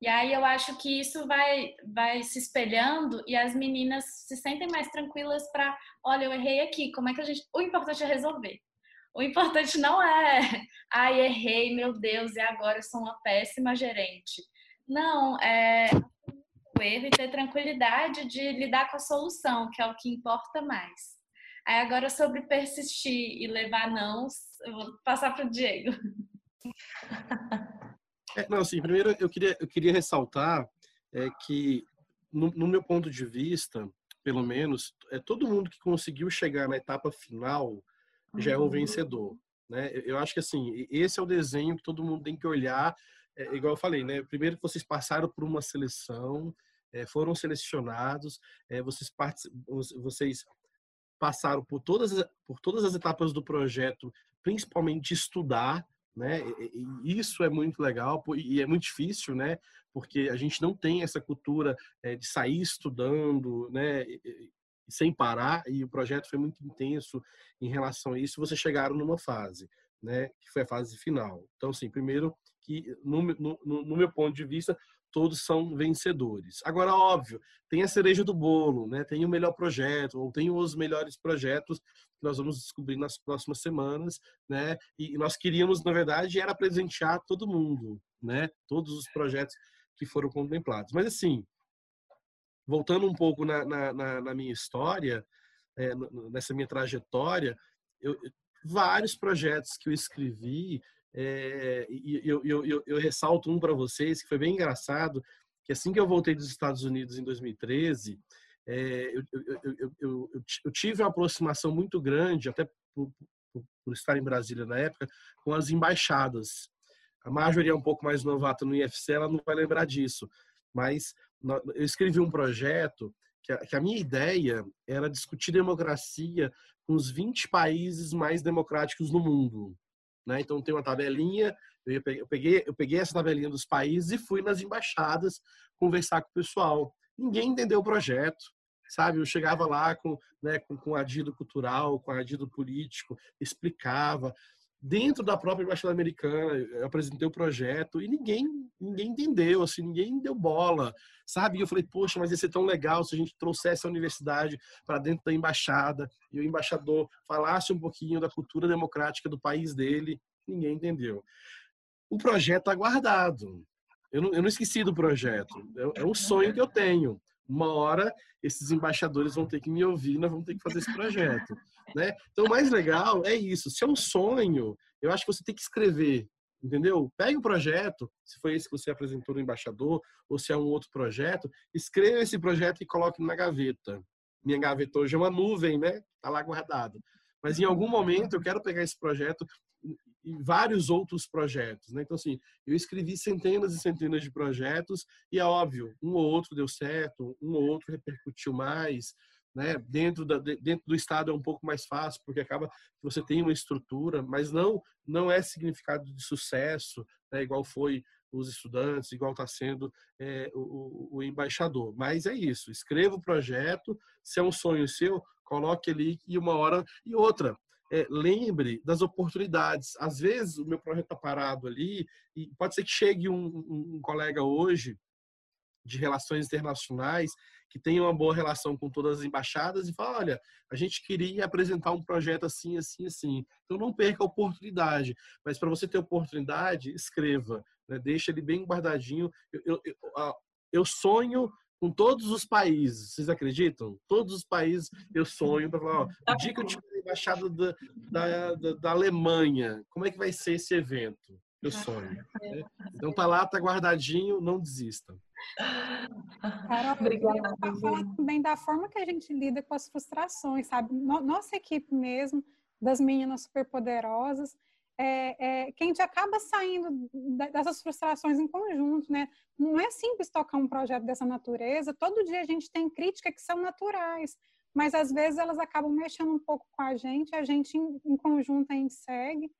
E aí eu acho que isso vai, vai se espelhando e as meninas se sentem mais tranquilas para, olha, eu errei aqui, como é que a gente. O importante é resolver. O importante não é, ai, errei, meu Deus, e agora eu sou uma péssima gerente. Não, é o erro e ter tranquilidade de lidar com a solução, que é o que importa mais. Aí agora sobre persistir e levar não, eu vou passar para o Diego. É, não, assim, primeiro eu queria, eu queria ressaltar é, que, no, no meu ponto de vista, pelo menos, é todo mundo que conseguiu chegar na etapa final já é o uhum. vencedor. Né? Eu acho que assim, esse é o desenho que todo mundo tem que olhar. É, igual eu falei, né? Primeiro que vocês passaram por uma seleção, é, foram selecionados, é, vocês, vocês passaram por todas, por todas as etapas do projeto, principalmente estudar, né? E isso é muito legal e é muito difícil, né? Porque a gente não tem essa cultura é, de sair estudando, né? Sem parar, e o projeto foi muito intenso em relação a isso, vocês chegaram numa fase, né, que foi a fase final. Então, assim, primeiro que, no, no, no meu ponto de vista, todos são vencedores. Agora, óbvio, tem a cereja do bolo, né? Tem o melhor projeto, ou tem os melhores projetos que nós vamos descobrir nas próximas semanas, né? E nós queríamos, na verdade, era presentear todo mundo, né? Todos os projetos que foram contemplados. Mas, assim, voltando um pouco na, na, na minha história, é, nessa minha trajetória, eu, vários projetos que eu escrevi, é, e eu, eu, eu, eu ressalto um para vocês que foi bem engraçado, que assim que eu voltei dos Estados Unidos em 2013, é, eu, eu, eu, eu, tive uma aproximação muito grande, até por, por, por, estar em Brasília na época, com as embaixadas. A maioria é um pouco mais novata no IFC, ela não vai lembrar disso, mas eu escrevi um projeto que a, que a minha ideia era discutir democracia com os 20 países mais democráticos no mundo. Né? Então tem uma tabelinha, eu peguei, eu peguei essa tabelinha dos países e fui nas embaixadas conversar com o pessoal. Ninguém entendeu o projeto, sabe? Eu chegava lá com, né, com, com adido cultural, com adido político, explicava dentro da própria embaixada americana, eu apresentei o projeto e ninguém ninguém entendeu, assim, ninguém deu bola, sabe? E eu falei, poxa, mas ia ser tão legal se a gente trouxesse a universidade para dentro da embaixada e o embaixador falasse um pouquinho da cultura democrática do país dele. Ninguém entendeu. O projeto está guardado. Eu não, eu não esqueci do projeto. É, é um sonho que eu tenho. Uma hora esses embaixadores vão ter que me ouvir, nós vamos ter que fazer esse projeto. Né? Então, o mais legal é isso. Se é um sonho, eu acho que você tem que escrever, entendeu? Pegue o projeto, se foi esse que você apresentou no embaixador, ou se é um outro projeto, escreva esse projeto e coloque na gaveta. Minha gaveta hoje é uma nuvem, né? Tá lá guardado. Mas em algum momento eu quero pegar esse projeto e vários outros projetos, né? Então assim, eu escrevi centenas e centenas de projetos e é óbvio, um ou outro deu certo, um ou outro repercutiu mais, né? Dentro, da, dentro do estado é um pouco mais fácil, porque acaba que você tem uma estrutura, mas não não é significado de sucesso, né? igual foi os estudantes, igual está sendo é, o, o, embaixador. Mas é isso, escreva o projeto, se é um sonho seu, coloque ali e uma hora e outra. É, lembre das oportunidades. Às vezes o meu projeto está parado ali e pode ser que chegue um, um, um colega hoje de relações internacionais que tenha uma boa relação com todas as embaixadas e fala, olha, a gente queria apresentar um projeto assim, assim, assim. Então não perca a oportunidade, mas para você ter oportunidade, escreva, né? deixa ele bem guardadinho. Eu, eu, eu, eu sonho com todos os países, vocês acreditam? Todos os países eu sonho para falar, ó, o dia que eu tiver embaixada da, da, da, da Alemanha, como é que vai ser esse evento? Eu sonho. Né? Então tá lá, tá guardadinho, não desista. Carol, Obrigada. Falar também da forma que a gente lida com as frustrações, sabe? Nossa equipe mesmo, das meninas superpoderosas, é, é, que a gente acaba saindo dessas frustrações em conjunto, né? Não é simples tocar um projeto dessa natureza. Todo dia a gente tem críticas que são naturais, mas às vezes elas acabam mexendo um pouco com a gente. A gente em, em conjunto a gente segue.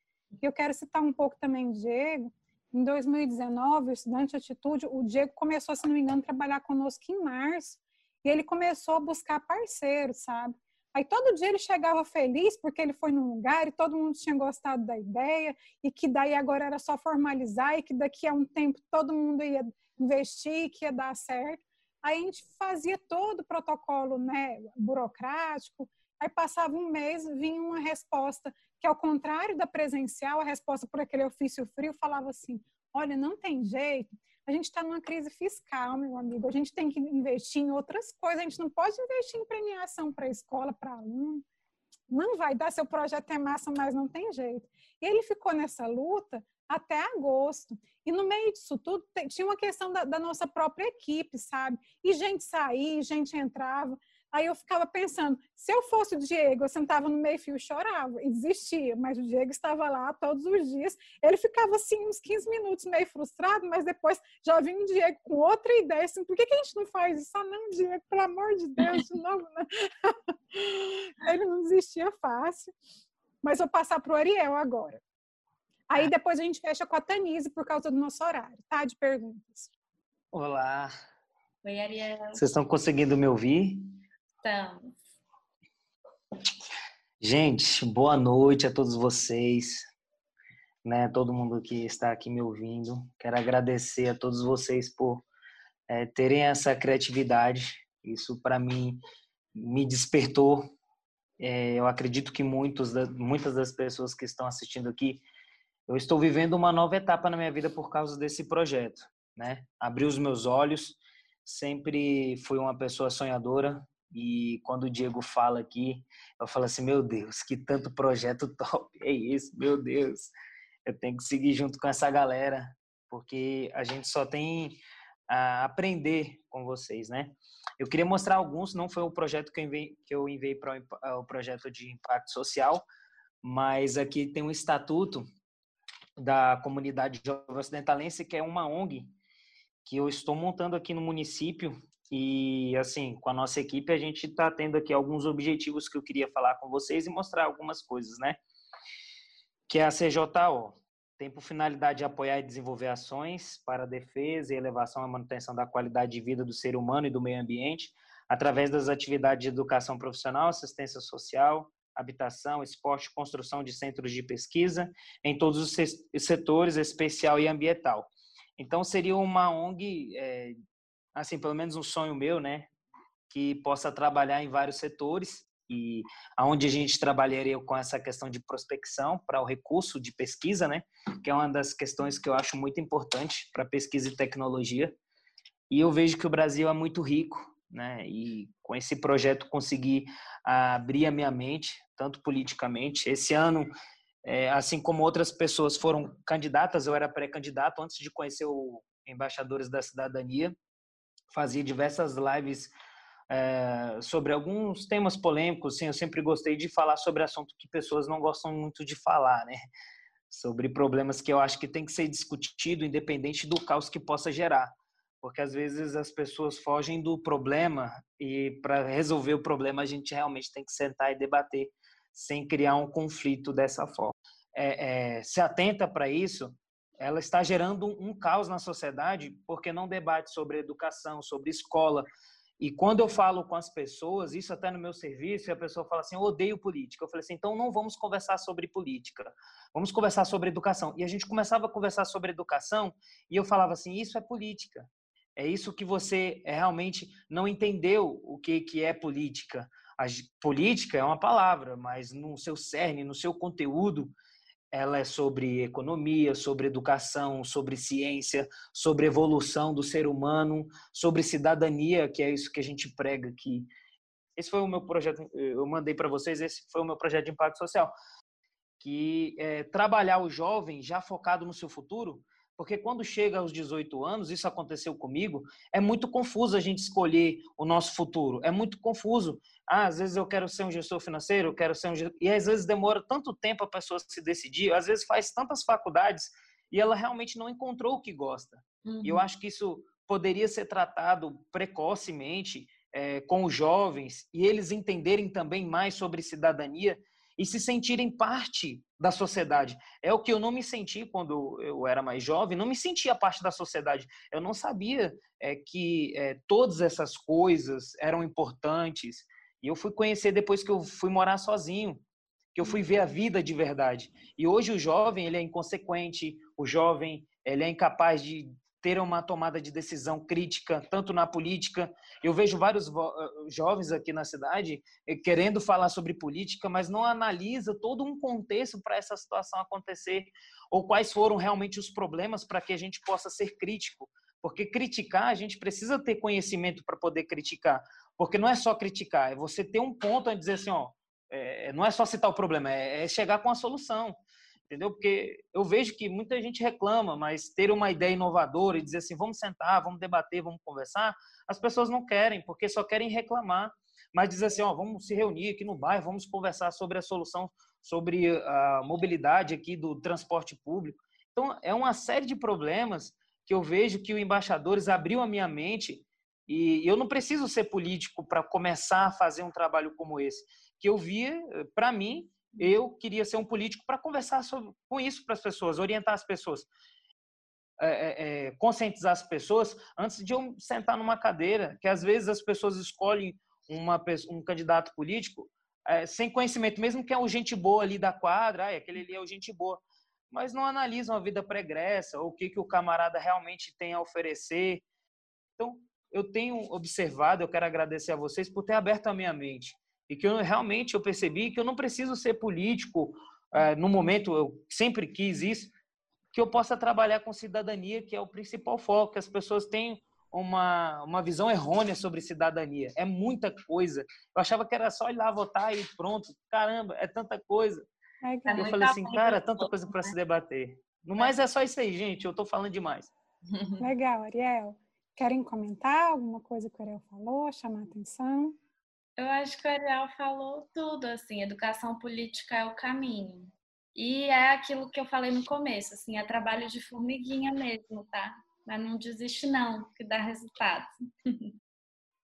Eu quero citar um pouco também Diego, em 2019, o Estudante Atitude, o Diego começou, se não me engano, a trabalhar conosco em março, e ele começou a buscar parceiros, sabe? Aí todo dia ele chegava feliz porque ele foi num lugar e todo mundo tinha gostado da ideia e que daí agora era só formalizar e que daqui a um tempo todo mundo ia investir e que ia dar certo. Aí a gente fazia todo o protocolo né, burocrático, aí passava um mês, vinha uma resposta que ao contrário da presencial, a resposta por aquele ofício frio falava assim: olha, não tem jeito, a gente está numa crise fiscal, meu amigo, a gente tem que investir em outras coisas, a gente não pode investir em premiação para a escola, para aluno. Não vai dar, seu projeto é massa, mas não tem jeito. E ele ficou nessa luta até agosto. E no meio disso tudo, tinha uma questão da, da nossa própria equipe, sabe? E gente saía, gente entrava. Aí eu ficava pensando, se eu fosse o Diego, eu sentava no meio-fio chorava, e desistia, mas o Diego estava lá todos os dias. Ele ficava assim uns 15 minutos meio frustrado, mas depois já vinha o Diego com outra ideia, assim, por que, que a gente não faz isso? Ah, não, Diego, pelo amor de Deus, de novo, né? Ele não desistia fácil. Mas vou passar para o Ariel agora. Aí depois a gente fecha com a Tanise por causa do nosso horário, tá? De perguntas. Olá. Oi, Ariel. Vocês estão conseguindo me ouvir? Estamos. Gente, boa noite a todos vocês, né? Todo mundo que está aqui me ouvindo. Quero agradecer a todos vocês por é, terem essa criatividade. Isso para mim me despertou. É, eu acredito que muitos, muitas das pessoas que estão assistindo aqui, eu estou vivendo uma nova etapa na minha vida por causa desse projeto, né? Abri os meus olhos. Sempre fui uma pessoa sonhadora, e quando o Diego fala aqui, eu falo assim: meu Deus, que tanto projeto top é esse, meu Deus. Eu tenho que seguir junto com essa galera, porque a gente só tem a aprender com vocês, né? Eu queria mostrar alguns, não foi o projeto que eu enviei, que eu enviei para o projeto de impacto social, mas aqui tem um estatuto da comunidade jovem ocidentalense, que é uma ONG que eu estou montando aqui no município E, assim, com a nossa equipe, a gente está tendo aqui alguns objetivos que eu queria falar com vocês e mostrar algumas coisas, né? Que é a CJO. Tem por finalidade apoiar e desenvolver ações para a defesa e elevação e manutenção da qualidade de vida do ser humano e do meio ambiente, através das atividades de educação profissional, assistência social, habitação, esporte, construção de centros de pesquisa em todos os setores, especial e ambiental. Então, seria uma ONG, é, assim, pelo menos um sonho meu, né, que possa trabalhar em vários setores e aonde a gente trabalharia com essa questão de prospecção para o recurso de pesquisa, né, que é uma das questões que eu acho muito importante para pesquisa e tecnologia. E eu vejo que o Brasil é muito rico, né, e com esse projeto consegui abrir a minha mente tanto politicamente. Esse ano, é, assim como outras pessoas foram candidatas, eu era pré-candidato antes de conhecer o Embaixadores da Cidadania. Fazia diversas lives é, sobre alguns temas polêmicos. Sim, eu sempre gostei de falar sobre assunto que pessoas não gostam muito de falar, né? Sobre problemas que eu acho que tem que ser discutido, independente do caos que possa gerar porque às vezes as pessoas fogem do problema e para resolver o problema a gente realmente tem que sentar e debater sem criar um conflito dessa forma. É, é, se atenta para isso, ela está gerando um caos na sociedade porque não debate sobre educação, sobre escola. E quando eu falo com as pessoas, isso até no meu serviço, a pessoa fala assim: eu odeio política. Eu falei assim: então não vamos conversar sobre política, vamos conversar sobre educação. E a gente começava a conversar sobre educação e eu falava assim: isso é política. É isso que você realmente não entendeu o que, que é política. A política é uma palavra, mas no seu cerne, no seu conteúdo, ela é sobre economia, sobre educação, sobre ciência, sobre evolução do ser humano, sobre cidadania, que é isso que a gente prega aqui. Esse foi o meu projeto, eu mandei para vocês, esse foi o meu projeto de impacto social, que é trabalhar o jovem já focado no seu futuro, porque quando chega aos 18 anos, isso aconteceu comigo, é muito confuso a gente escolher o nosso futuro. É muito confuso. Ah, às vezes eu quero ser um gestor financeiro, eu quero ser um gestor... E às vezes demora tanto tempo a pessoa se decidir, às vezes faz tantas faculdades e ela realmente não encontrou o que gosta. Uhum. E eu uhum. acho que isso poderia ser tratado precocemente é, com os jovens e eles entenderem também mais sobre cidadania e se sentirem parte da sociedade. É o que eu não me senti quando eu era mais jovem, não me sentia parte da sociedade. Eu não sabia é, que é, todas essas coisas eram importantes. E eu fui conhecer depois que eu fui morar sozinho, que eu fui ver a vida de verdade. E hoje o jovem ele é inconsequente, o jovem ele é incapaz de ter uma tomada de decisão crítica, tanto na política. Eu vejo vários eh, jovens aqui na cidade eh, querendo falar sobre política, mas não analisa todo um contexto para essa situação acontecer, ou quais foram realmente os problemas para que a gente possa ser crítico. Porque criticar, a gente precisa ter conhecimento para poder criticar. Porque não é só criticar, é você ter um ponto onde dizer assim, ó, é, não é só citar o problema, é, é chegar com a solução entendeu? Porque eu vejo que muita gente reclama, mas ter uma ideia inovadora e dizer assim, vamos sentar, vamos debater, vamos conversar, as pessoas não querem, porque só querem reclamar. Mas dizer assim, ó, vamos se reunir aqui no bairro, vamos conversar sobre a solução, sobre a mobilidade aqui do transporte público. Então, é uma série de problemas que eu vejo que o Embaixadores abriu a minha mente e eu não preciso ser político para começar a fazer um trabalho como esse. Que eu via, para mim, eu queria ser um político para conversar sobre, com isso para as pessoas, orientar as pessoas, é, é, é, conscientizar as pessoas antes de eu sentar numa cadeira, que às vezes as pessoas escolhem uma, um candidato político é, sem conhecimento, mesmo que é o gente boa ali da quadra, ah, aquele ali é o gente boa, mas não analisam a vida pregressa, ou o que, que o camarada realmente tem a oferecer. Então, eu tenho observado, eu quero agradecer a vocês por ter aberto a minha mente e que eu realmente eu percebi que eu não preciso ser político é, no momento eu sempre quis isso que eu possa trabalhar com cidadania que é o principal foco que as pessoas têm uma, uma visão errônea sobre cidadania. É muita coisa. Eu achava que era só ir lá votar e pronto. Caramba é tanta coisa. É eu falei assim cara é tanta coisa para se debater. No mais é só isso aí gente. Eu estou falando demais. Legal Ariel. Querem comentar alguma coisa que o Ariel falou chamar atenção eu acho que o Ariel falou tudo, assim, educação política é o caminho. E é aquilo que eu falei no começo, assim, é trabalho de formiguinha mesmo, tá? Mas não desiste não, que dá resultado.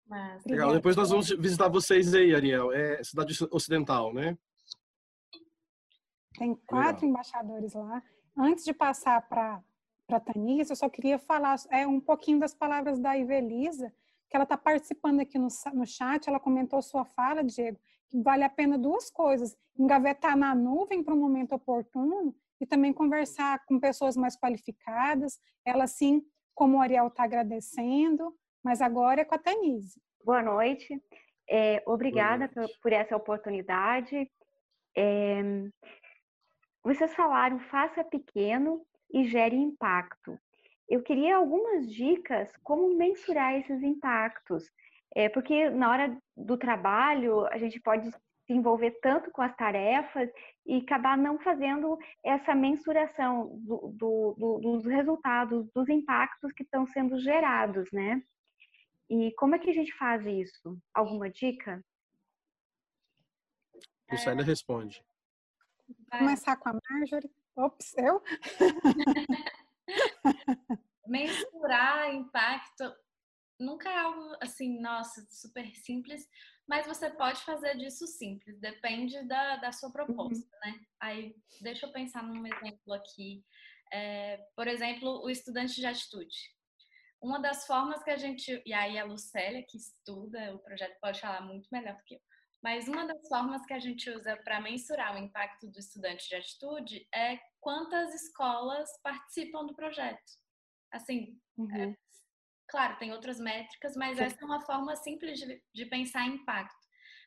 Mas... Legal, depois nós vamos visitar vocês aí, Ariel. É cidade ocidental, né? Tem quatro Legal. embaixadores lá. Antes de passar para a Tanisa, eu só queria falar é, um pouquinho das palavras da Ivelisa, que ela está participando aqui no, no chat. Ela comentou sua fala, Diego, que vale a pena duas coisas: engavetar na nuvem para um momento oportuno e também conversar com pessoas mais qualificadas. Ela, sim, como o Ariel está agradecendo, mas agora é com a Tanise. Boa noite. É, obrigada Boa noite. Por, por, essa oportunidade. É, vocês falaram faça pequeno e gere impacto. Eu queria algumas dicas como mensurar esses impactos, é, porque na hora do trabalho a gente pode se envolver tanto com as tarefas e acabar não fazendo essa mensuração do, do, do, dos resultados, dos impactos que estão sendo gerados, né? E como é que a gente faz isso? Alguma dica? Lucélia é... responde. Vou começar com a Marjorie. Ops, eu? Mensurar impacto nunca é algo assim, nossa, super simples, mas você pode fazer disso simples, depende da, da sua proposta, uhum. né? Aí, deixa eu pensar num exemplo aqui. É, por exemplo, o estudante de atitude. Uma das formas que a gente, e aí a Lucélia, que estuda o projeto, pode falar muito melhor do que eu, mas uma das formas que a gente usa para mensurar o impacto do estudante de atitude é quantas escolas participam do projeto. Assim, é, uhum. é, claro, tem outras métricas, mas essa é uma forma simples de, de pensar impacto.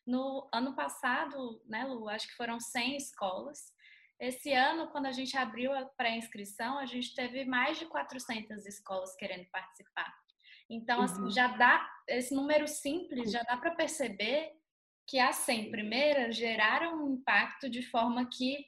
No ano passado, né, Lu, acho que foram 100 escolas. Esse ano, quando a gente abriu a pré-inscrição, a gente teve mais de 400 escolas querendo participar. Então, assim, uhum. já dá, esse número simples já dá para perceber que as 100 primeiras geraram um impacto de forma que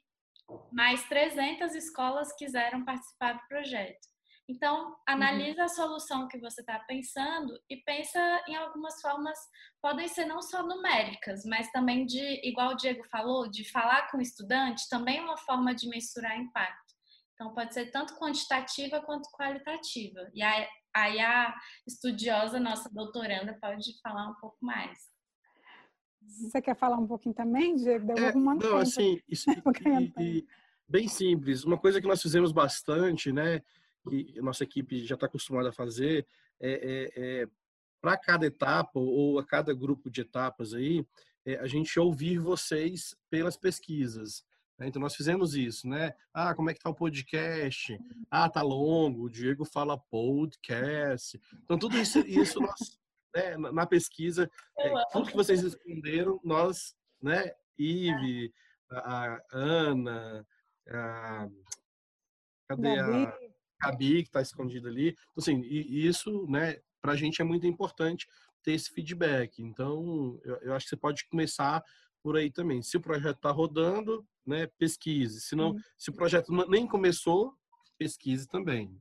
mais 300 escolas quiseram participar do projeto. Então, analisa uhum. a solução que você está pensando e pensa em algumas formas, podem ser não só numéricas, mas também de, igual o Diego falou, de falar com o estudante, também é uma forma de mensurar impacto. Então, pode ser tanto quantitativa quanto qualitativa. E aí, aí a estudiosa, nossa doutoranda, pode falar um pouco mais. Você quer falar um pouquinho também, Diego? Deu é, não, tempo. assim, isso, e, e, bem simples. Uma coisa que nós fizemos bastante, né, que a nossa equipe já está acostumada a fazer, é, é, é para cada etapa ou a cada grupo de etapas aí, é, a gente ouvir vocês pelas pesquisas. Né? Então nós fizemos isso, né? Ah, como é que tá o podcast? Ah, tá longo. O Diego fala podcast. Então tudo isso, isso nós né, na pesquisa, é, tudo que vocês responderam, nós, né, Ive, a, a Ana, a, cadê a Gabi, que está escondida ali. Então, assim, e isso, né, para a gente é muito importante ter esse feedback. Então, eu, eu, acho que você pode começar por aí também. Se o projeto está rodando, né, pesquise. Se, não, se o projeto nem começou, pesquise também.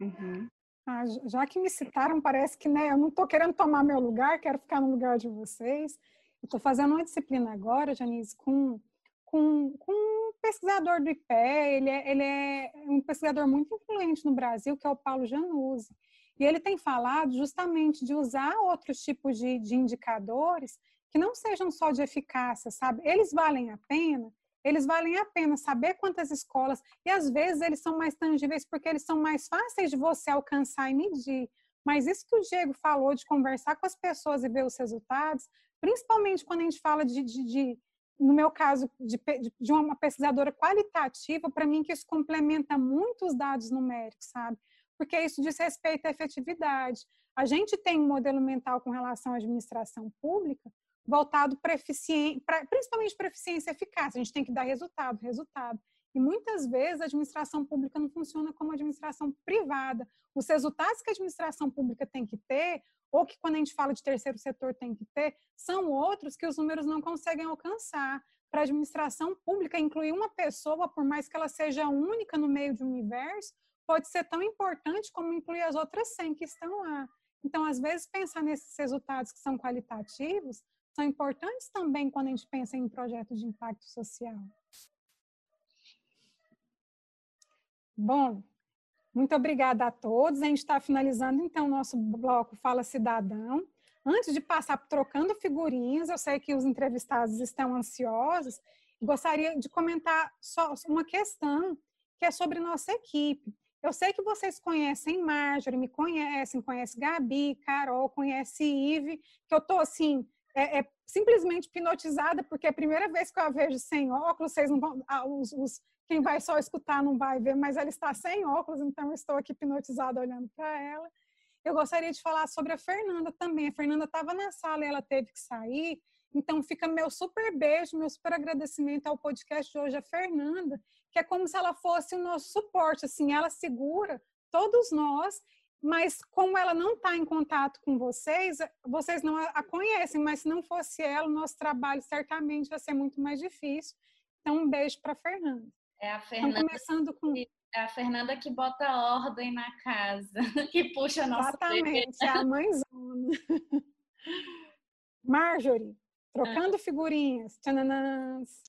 Uhum. Ah, já que me citaram, parece que né, eu não estou querendo tomar meu lugar, quero ficar no lugar de vocês. Estou fazendo uma disciplina agora, Janice, com, com, com um pesquisador do IPE, ele é, ele é um pesquisador muito influente no Brasil, que é o Paulo Januzzi. E ele tem falado justamente de usar outros tipos de, de indicadores que não sejam só de eficácia, sabe? Eles valem a pena, eles valem a pena saber quantas escolas, e às vezes eles são mais tangíveis porque eles são mais fáceis de você alcançar e medir. Mas isso que o Diego falou de conversar com as pessoas e ver os resultados, principalmente quando a gente fala de, de, de no meu caso, de, de uma pesquisadora qualitativa, para mim que isso complementa muito os dados numéricos, sabe? Porque isso diz respeito à efetividade. A gente tem um modelo mental com relação à administração pública, voltado para eficiência, principalmente para eficiência e eficácia. A gente tem que dar resultado, resultado. E muitas vezes a administração pública não funciona como a administração privada. Os resultados que a administração pública tem que ter, ou que quando a gente fala de terceiro setor tem que ter, são outros que os números não conseguem alcançar. Para a administração pública, incluir uma pessoa, por mais que ela seja única no meio de um universo, pode ser tão importante como incluir as outras 100 que estão lá. Então, às vezes, pensar nesses resultados que são qualitativos são importantes também quando a gente pensa em projetos de impacto social. Bom, muito obrigada a todos. A gente está finalizando então o nosso bloco Fala Cidadão. Antes de passar trocando figurinhas, eu sei que os entrevistados estão ansiosos, gostaria de comentar só uma questão que é sobre nossa equipe. Eu sei que vocês conhecem Marjorie, me conhecem, conhecem Gabi, Carol, conhecem Ive, que eu tô assim, é, é, simplesmente hipnotizada, porque é a primeira vez que eu a vejo sem óculos, vocês não vão, ah, os, os, quem vai só escutar não vai ver, mas ela está sem óculos, então eu estou aqui hipnotizada olhando para ela. Eu gostaria de falar sobre a Fernanda também. A Fernanda estava na sala e ela teve que sair, então fica meu super beijo, meu super agradecimento ao podcast de hoje, a Fernanda, que é como se ela fosse o nosso suporte, assim, ela segura todos nós, mas como ela não está em contato com vocês, vocês não a conhecem, mas se não fosse ela, o nosso trabalho certamente vai ser muito mais difícil. Então, um beijo para a Fernanda. É a Fernanda. Então, começando com é a Fernanda que bota ordem na casa, que puxa a nossa Exatamente, é a mãezona. Marjorie, trocando ah. figurinhas. Tchananãs.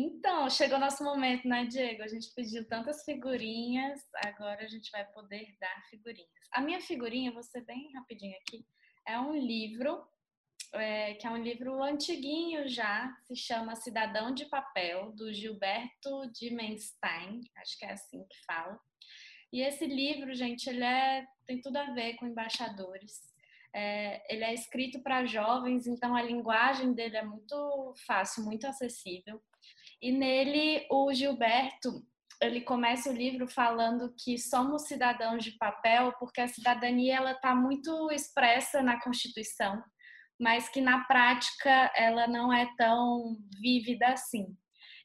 Então, chegou nosso momento, né, Diego? A gente pediu tantas figurinhas, agora a gente vai poder dar figurinhas. A minha figurinha, vou ser bem rapidinho aqui, é um livro, é, que é um livro antiguinho já, se chama Cidadão de Papel, do Gilberto de Menstein, acho que é assim que fala. E esse livro, gente, ele é, tem tudo a ver com embaixadores. É, ele é escrito para jovens, então a linguagem dele é muito fácil, muito acessível. E nele o Gilberto ele começa o livro falando que somos cidadãos de papel porque a cidadania ela está muito expressa na Constituição, mas que na prática ela não é tão vívida assim.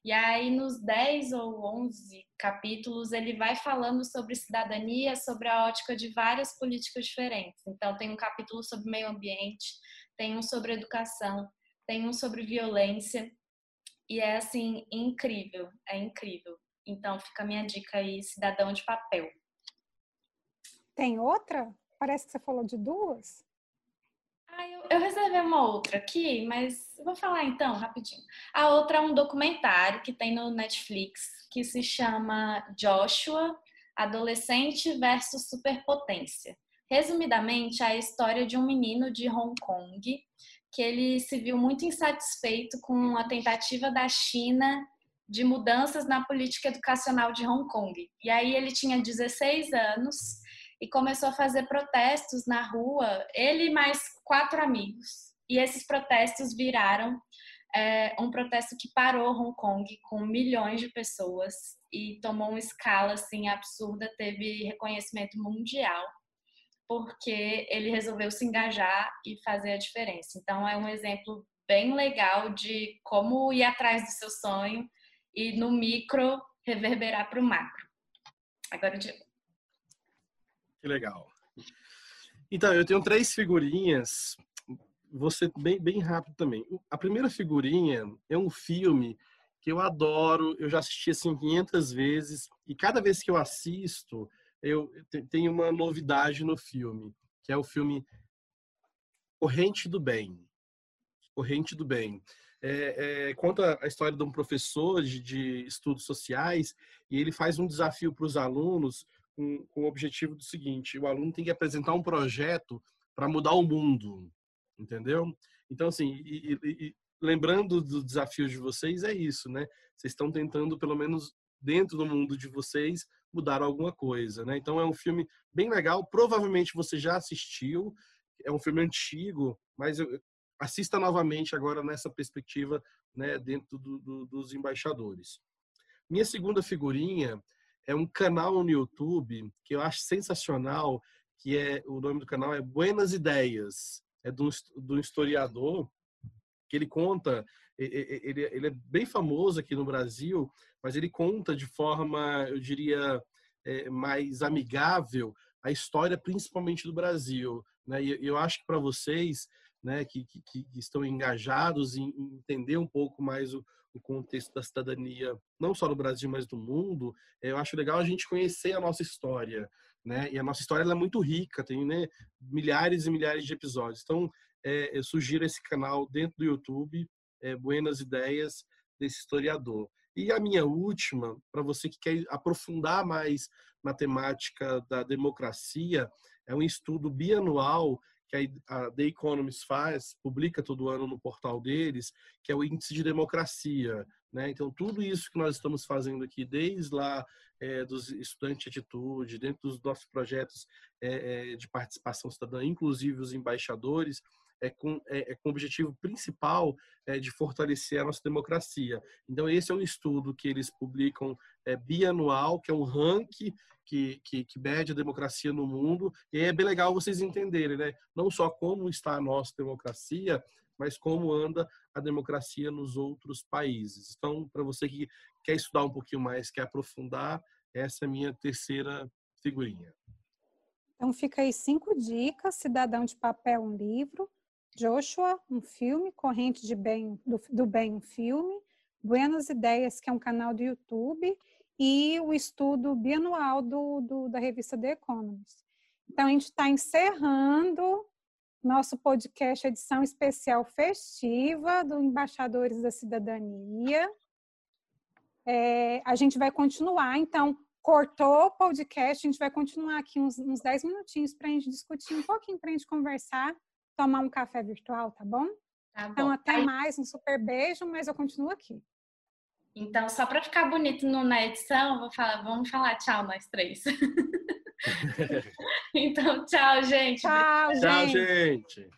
E aí, nos 10 ou 11 capítulos, ele vai falando sobre cidadania, sobre a ótica de várias políticas diferentes. Então, tem um capítulo sobre meio ambiente, tem um sobre educação, tem um sobre violência, e é assim incrível, é incrível. Então fica a minha dica aí, cidadão de papel. Tem outra? Parece que você falou de duas. Ah, eu, eu reservei uma outra aqui, mas vou falar então rapidinho. A outra é um documentário que tem no Netflix que se chama Joshua, Adolescente versus Superpotência. Resumidamente, é a história de um menino de Hong Kong que ele se viu muito insatisfeito com a tentativa da China de mudanças na política educacional de Hong Kong. E aí ele tinha 16 anos e começou a fazer protestos na rua, ele e mais quatro amigos. E esses protestos viraram é, um protesto que parou Hong Kong com milhões de pessoas e tomou uma escala assim absurda, teve reconhecimento mundial porque ele resolveu se engajar e fazer a diferença. Então, é um exemplo bem legal de como ir atrás do seu sonho e no micro reverberar para o macro. Agora, Diego. Que legal. Então, eu tenho três figurinhas. Ser bem, bem rápido também. A primeira figurinha é um filme que eu adoro. Eu já assisti assim 500 vezes. E cada vez que eu assisto, eu tenho uma novidade no filme, que é o filme Corrente do Bem. Corrente do Bem. É, é, conta a história de um professor de, de, estudos sociais e ele faz um desafio para os alunos com, com o objetivo do seguinte: o aluno tem que apresentar um projeto para mudar o mundo, entendeu? Então, assim, e, e, lembrando do desafio de vocês, é isso, né? Vocês estão tentando, pelo menos dentro do mundo de vocês, mudar alguma coisa, né? Então é um filme bem legal, provavelmente você já assistiu, é um filme antigo, mas assista novamente agora nessa perspectiva, né, dentro do, do, dos embaixadores. Minha segunda figurinha é um canal no YouTube que eu acho sensacional, que é o nome do canal é Buenas Ideias, é de um historiador que ele conta, ele, ele é bem famoso aqui no Brasil, mas ele conta de forma, eu diria, é, mais amigável a história, principalmente do Brasil. Né? E eu acho que para vocês, né, que, que, que, estão engajados em, entender um pouco mais o, o, contexto da cidadania, não só do Brasil, mas do mundo, é, eu acho legal a gente conhecer a nossa história. Né? E a nossa história é muito rica, tem né, milhares e milhares de episódios. Então, é, eu sugiro esse canal dentro do YouTube, é, Buenas Ideias, desse historiador. E a minha última, para você que quer aprofundar mais na temática da democracia, é um estudo bianual que a The Economist faz, publica todo ano no portal deles, que é o índice de democracia. Né? Então, tudo isso que nós estamos fazendo aqui, desde lá é, dos estudantes de atitude, dentro dos nossos projetos é, é, de participação cidadã, inclusive os embaixadores, é com, é, é com o objetivo principal é, de fortalecer a nossa democracia. Então, esse é um estudo que eles publicam é, bianual, que é um ranking que, que, que mede a democracia no mundo. E é bem legal vocês entenderem, né? Não só como está a nossa democracia, mas como anda a democracia nos outros países. Então, para você que quer estudar um pouquinho mais, quer aprofundar, essa é a minha terceira figurinha. Então, fica aí cinco dicas: Cidadão de Papel, um livro. Joshua, um filme. Corrente de Bem, do, do Bem, um filme. Buenas Ideias, que é um canal do YouTube. E o estudo bianual do, do da revista The Economist. Então, a gente está encerrando nosso podcast, edição especial festiva do Embaixadores da Cidadania. É, a gente vai continuar, então, cortou o podcast, a gente vai continuar aqui uns, uns 10 minutinhos para a gente discutir um pouquinho, para a gente conversar, tomar um café virtual, tá bom? Tá então, bom. até Aí... mais, um super beijo, mas eu continuo aqui. Então, só para ficar bonito no, na edição, vou falar, vamos falar tchau nós três. então, tchau, gente. Tchau, gente. Tchau, gente.